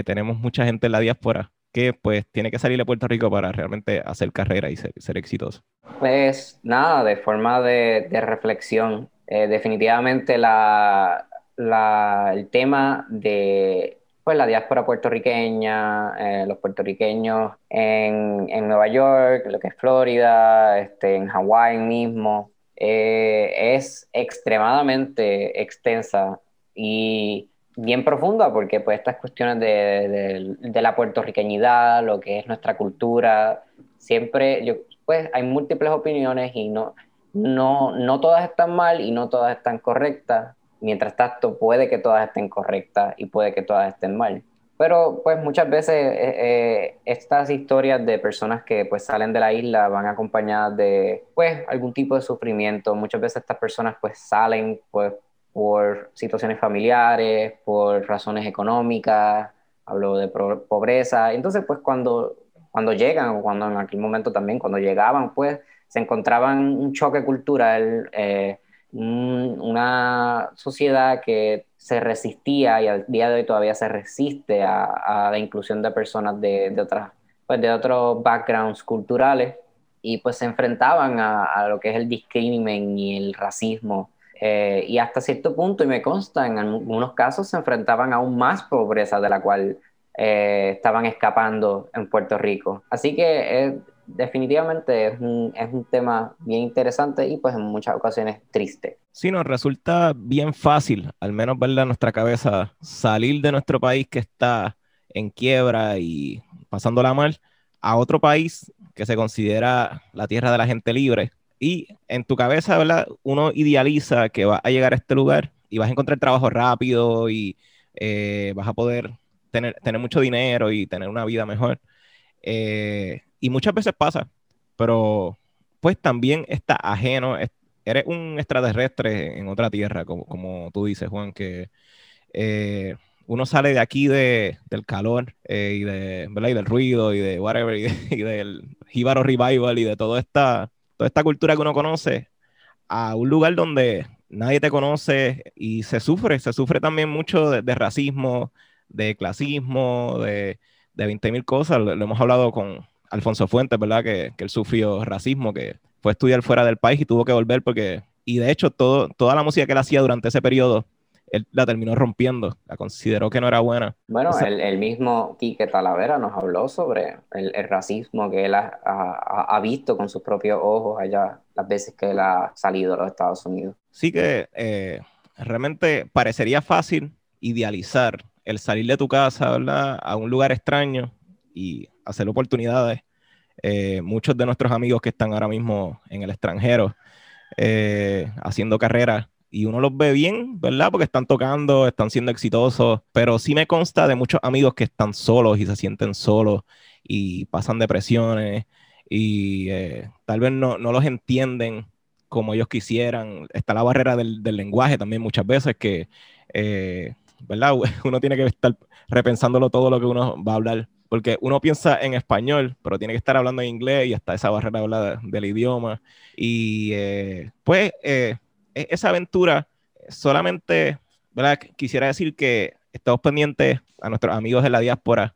tenemos mucha gente en la diáspora que pues tiene que salir de Puerto Rico para realmente hacer carrera y ser, ser exitoso. Pues nada, de forma de reflexión, eh, definitivamente la, el tema de pues, la diáspora puertorriqueña, eh, los puertorriqueños en, en, Nueva York, lo que es Florida, este, en Hawái mismo, eh, es extremadamente extensa y bien profunda porque pues estas cuestiones de, de, la puertorriqueñidad, lo que es nuestra cultura, siempre, pues hay múltiples opiniones y no, no, no todas están mal y no todas están correctas. Mientras tanto, puede que todas estén correctas y puede que todas estén mal. Pero pues muchas veces eh, eh, estas historias de personas que pues salen de la isla van acompañadas de pues algún tipo de sufrimiento. Muchas veces estas personas pues salen pues por situaciones familiares, por razones económicas, hablo de pobreza. Entonces pues cuando, cuando llegan o cuando en aquel momento también, cuando llegaban pues se encontraban un choque cultural, eh, una sociedad que se resistía y al día de hoy todavía se resiste a, la inclusión de personas de, pues de otros backgrounds culturales y pues se enfrentaban a, lo que es el discrimen y el racismo eh, y hasta cierto punto, y me consta, en algunos casos se enfrentaban aún más pobreza de la cual eh, estaban escapando en Puerto Rico. Así que definitivamente es un, es un, tema bien interesante y pues en muchas ocasiones triste. Sí, nos resulta bien fácil, al menos verla en nuestra cabeza, salir de nuestro país que está en quiebra y pasándola mal a otro país que se considera la tierra de la gente libre. Y en tu cabeza, ¿verdad? Uno idealiza que va a llegar a este lugar y vas a encontrar trabajo rápido y eh, vas a poder tener, tener mucho dinero y tener una vida mejor. Eh, y muchas veces pasa, pero pues también está ajeno, eres un extraterrestre en otra tierra, como, como tú dices, Juan, que eh, uno sale de aquí de, del calor eh, y, de, ¿verdad? y del ruido y de whatever, y, del Jíbaro Revival y de toda esta, toda esta cultura que uno conoce a un lugar donde nadie te conoce y se sufre, se sufre también mucho de, racismo, de clasismo, de, de 20.000 cosas. Lo, hemos hablado con Alfonso Fuentes, ¿verdad? Que, que él sufrió racismo, que fue a estudiar fuera del país y tuvo que volver porque, y de hecho, todo, toda la música que él hacía durante ese periodo, él la terminó rompiendo, la consideró que no era buena. Bueno, el, mismo Quique Talavera nos habló sobre el, racismo que él ha, ha, visto con sus propios ojos allá las veces que él ha salido a los Estados Unidos. Sí que eh, realmente parecería fácil idealizar el salir de tu casa ¿verdad? a un lugar extraño y hacer oportunidades. Eh, muchos de nuestros amigos que están ahora mismo en el extranjero eh, haciendo carreras y uno los ve bien, ¿verdad? Porque están tocando, están siendo exitosos, pero sí me consta de muchos amigos que están solos y se sienten solos y pasan depresiones y eh, tal vez no, no, los entienden como ellos quisieran. Está la barrera del, del lenguaje también muchas veces que, ¿verdad? Uno tiene que estar repensándolo todo lo que uno va a hablar porque uno piensa en español, pero tiene que estar hablando en inglés y hasta esa barrera del idioma. Y eh, pues eh, e-, esa aventura solamente, ¿verdad? Quisiera decir que estamos pendientes a nuestros amigos de la diáspora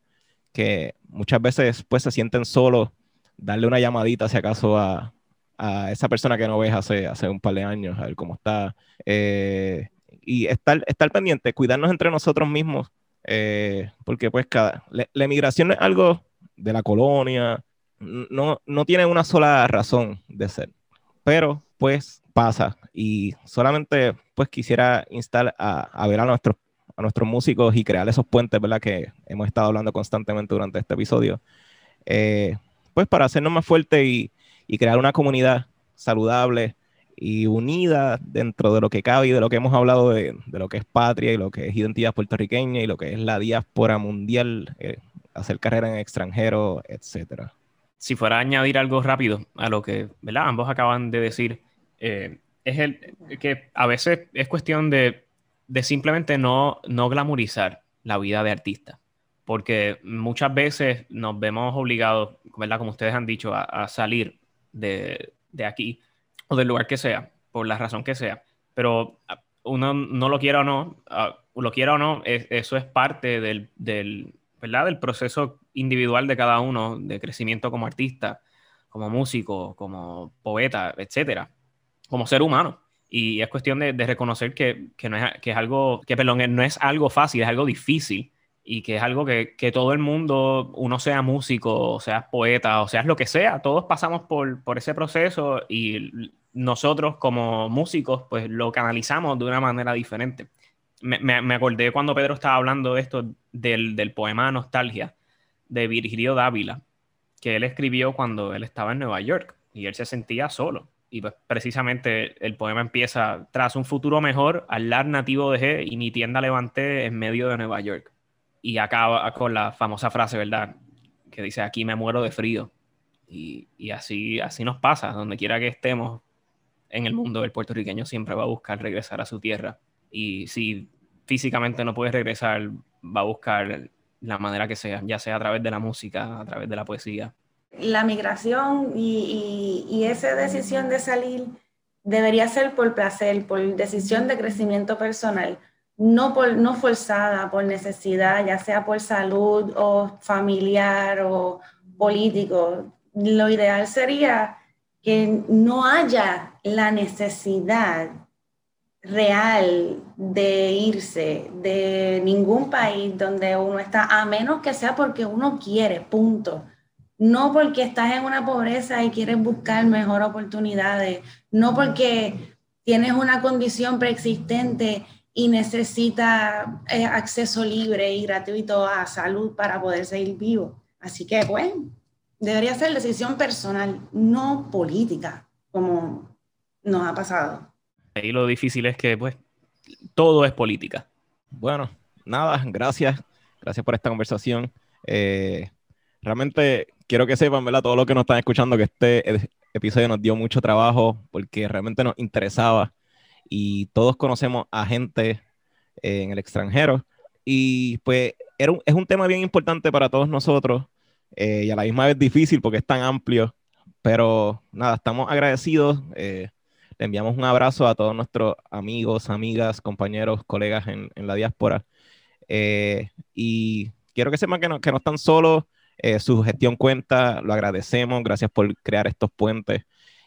que muchas veces pues se sienten solos, darle una llamadita si acaso a, a esa persona que no ves hace, hace un par de años, a ver cómo está. Eh, y estar, estar pendiente, cuidarnos entre nosotros mismos eh, porque pues cada, la, emigración es algo de la colonia, no, no tiene una sola razón de ser, pero pues pasa y solamente pues quisiera instar a, ver a nuestros, a nuestros músicos y crear esos puentes, ¿verdad? Que hemos estado hablando constantemente durante este episodio, eh, pues para hacernos más fuertes y, y crear una comunidad saludable, y unida dentro de lo que cabe y de lo que hemos hablado de, lo que es patria y lo que es identidad puertorriqueña y lo que es la diáspora mundial, eh, hacer carrera en extranjero, etcétera. Si fuera a añadir algo rápido a lo que ¿verdad? ambos acaban de decir, eh, es el que a veces es cuestión de, simplemente no, no glamorizar la vida de artista. Porque muchas veces nos vemos obligados, ¿verdad? como ustedes han dicho, a, salir de, de aquí o del lugar que sea, por la razón que sea. Pero ah, uno no lo quiera o no, ah, lo quiera o no, eso es parte del, del, ¿verdad? del proceso individual de cada uno, de crecimiento como artista, como músico, como poeta, etcétera, como ser humano. Y es cuestión de, reconocer que, que, no es, que es algo, que perdón, no es algo fácil, es algo difícil y que es algo que, que, todo el mundo, uno sea músico, seas poeta, o seas lo que sea, todos pasamos por, por ese proceso y nosotros como músicos pues lo canalizamos de una manera diferente. Me, me, acordé cuando Pedro estaba hablando de esto del, del, poema Nostalgia de Virgilio Dávila, que él escribió cuando él estaba en Nueva York y él se sentía solo. Y pues precisamente el poema empieza, tras un futuro mejor, al lar nativo dejé y mi tienda levanté en medio de Nueva York y acaba con la famosa frase, ¿verdad? Que dice, aquí me muero de frío. Y, y, así, así nos pasa, donde quiera que estemos en el mundo, el puertorriqueño siempre va a buscar regresar a su tierra. Y si físicamente no puede regresar, va a buscar la manera que sea, ya sea a través de la música, a través de la poesía. La migración y, y esa decisión de salir debería ser por placer, por decisión de crecimiento personal no, por, no forzada por necesidad, ya sea por salud o familiar o político. Lo ideal sería que no haya la necesidad real de irse de ningún país donde uno está, a menos que sea porque uno quiere, punto. No porque estás en una pobreza y quieres buscar mejores oportunidades, no porque tienes una condición preexistente y necesitas eh, acceso libre y gratuito a salud para poder seguir vivo. Así que, bueno, debería ser decisión personal, no política, como nos ha pasado. Ahí lo difícil es que, pues, todo es política. Bueno, nada, gracias. Gracias por esta conversación. Eh, realmente quiero que sepan, ¿verdad? Todo lo que nos están escuchando, que este episodio nos dio mucho trabajo porque realmente nos interesaba y todos conocemos a gente en el extranjero. Y pues es un tema bien importante para todos nosotros eh, y a la misma vez difícil porque es tan amplio. Pero nada, estamos agradecidos. Eh, le enviamos un abrazo a todos nuestros amigos, amigas, compañeros, colegas en, la diáspora. Eh, y quiero que sepan que no, que no están solos. Eh, su gestión cuenta, lo agradecemos. Gracias por crear estos puentes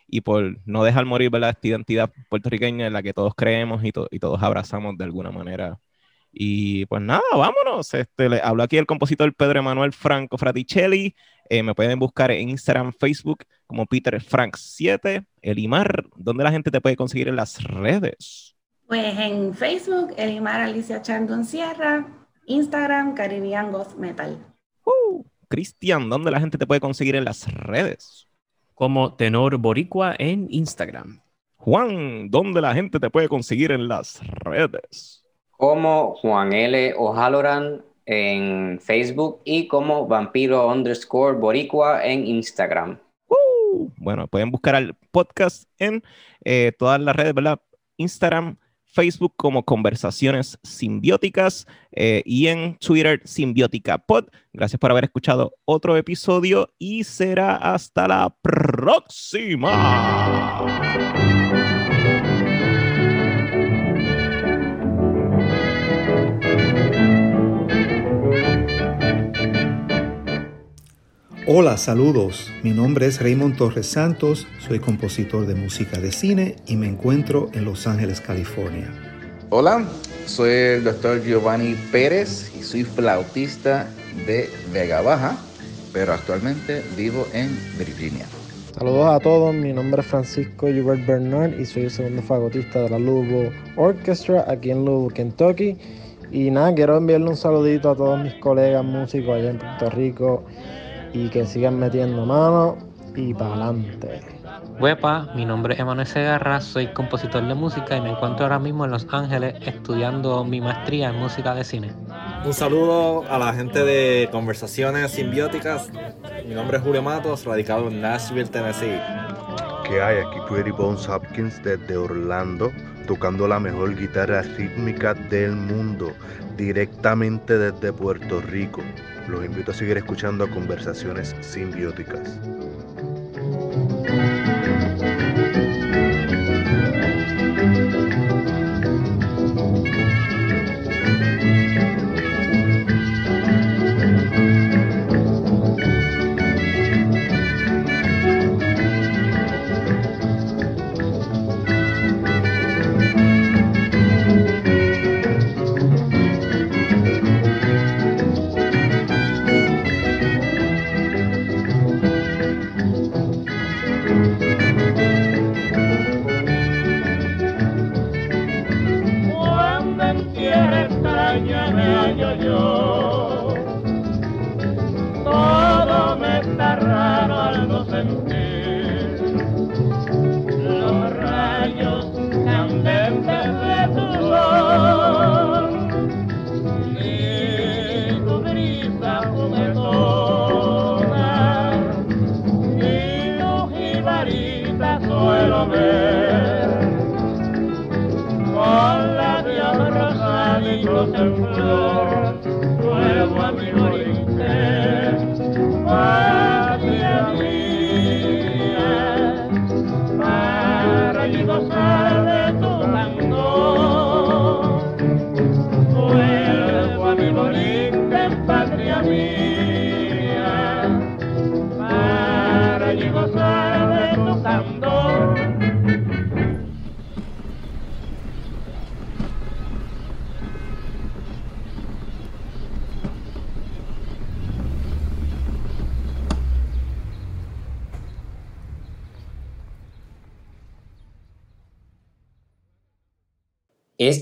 y por no dejar morir esta identidad puertorriqueña en la que todos creemos y, y todos abrazamos de alguna manera. Y pues nada, vámonos. Este, le hablo aquí el compositor Pedro Emanuel Franco Fraticelli. Eh, me pueden buscar en Instagram, Facebook como Peter Frank 7. Elimar, ¿dónde la gente te puede conseguir en las redes? Pues en Facebook, Elimar Alicia Chandon Sierra, Instagram, Caribbean Ghost Metal. Uh, Cristian, ¿dónde la gente te puede conseguir en las redes? Como Tenor Boricua en Instagram. Juan, ¿dónde la gente te puede conseguir en las redes? Como Juan L. O'Halloran en Facebook y como vampiro underscore boricua en Instagram. Uh, bueno, pueden buscar al podcast en eh, todas las redes, ¿verdad? Instagram, Facebook como Conversaciones Simbióticas eh, y en Twitter Simbiótica Pod. Gracias por haber escuchado otro episodio y será hasta la próxima. Hola, saludos. Mi nombre es Raymond Torres Santos, soy compositor de música de cine y me encuentro en Los Ángeles, California. Hola, soy el doctor Giovanni Pérez y soy flautista de Vega Baja, pero actualmente vivo en Virginia. Saludos a todos, mi nombre es Francisco Hubert Bernard y soy el segundo fagotista de la Louisville Orchestra aquí en Louisville, Kentucky. Y nada, quiero enviarle un saludito a todos mis colegas músicos allá en Puerto Rico y que sigan metiendo mano y para adelante. Huepa, mi nombre es Emanuel Segarra, soy compositor de música y me encuentro ahora mismo en Los Ángeles estudiando mi maestría en música de cine. Un saludo a la gente de Conversaciones Simbióticas. Mi nombre es Julio Matos, radicado en Nashville, Tennessee. ¿Qué hay? Aquí Pretty Bones Hopkins desde Orlando, tocando la mejor guitarra rítmica del mundo, directamente desde Puerto Rico. Los invito a seguir escuchando conversaciones simbióticas.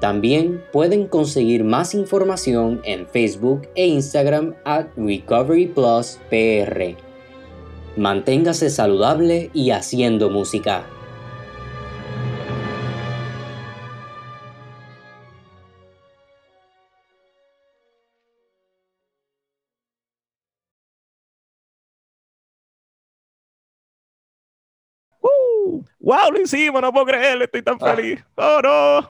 También pueden conseguir más información en Facebook e Instagram at Recovery Plus PR. Manténgase saludable y haciendo música. ¡Wow! Lo hicimos, no puedo creerlo, estoy tan feliz. ¡Oh, no!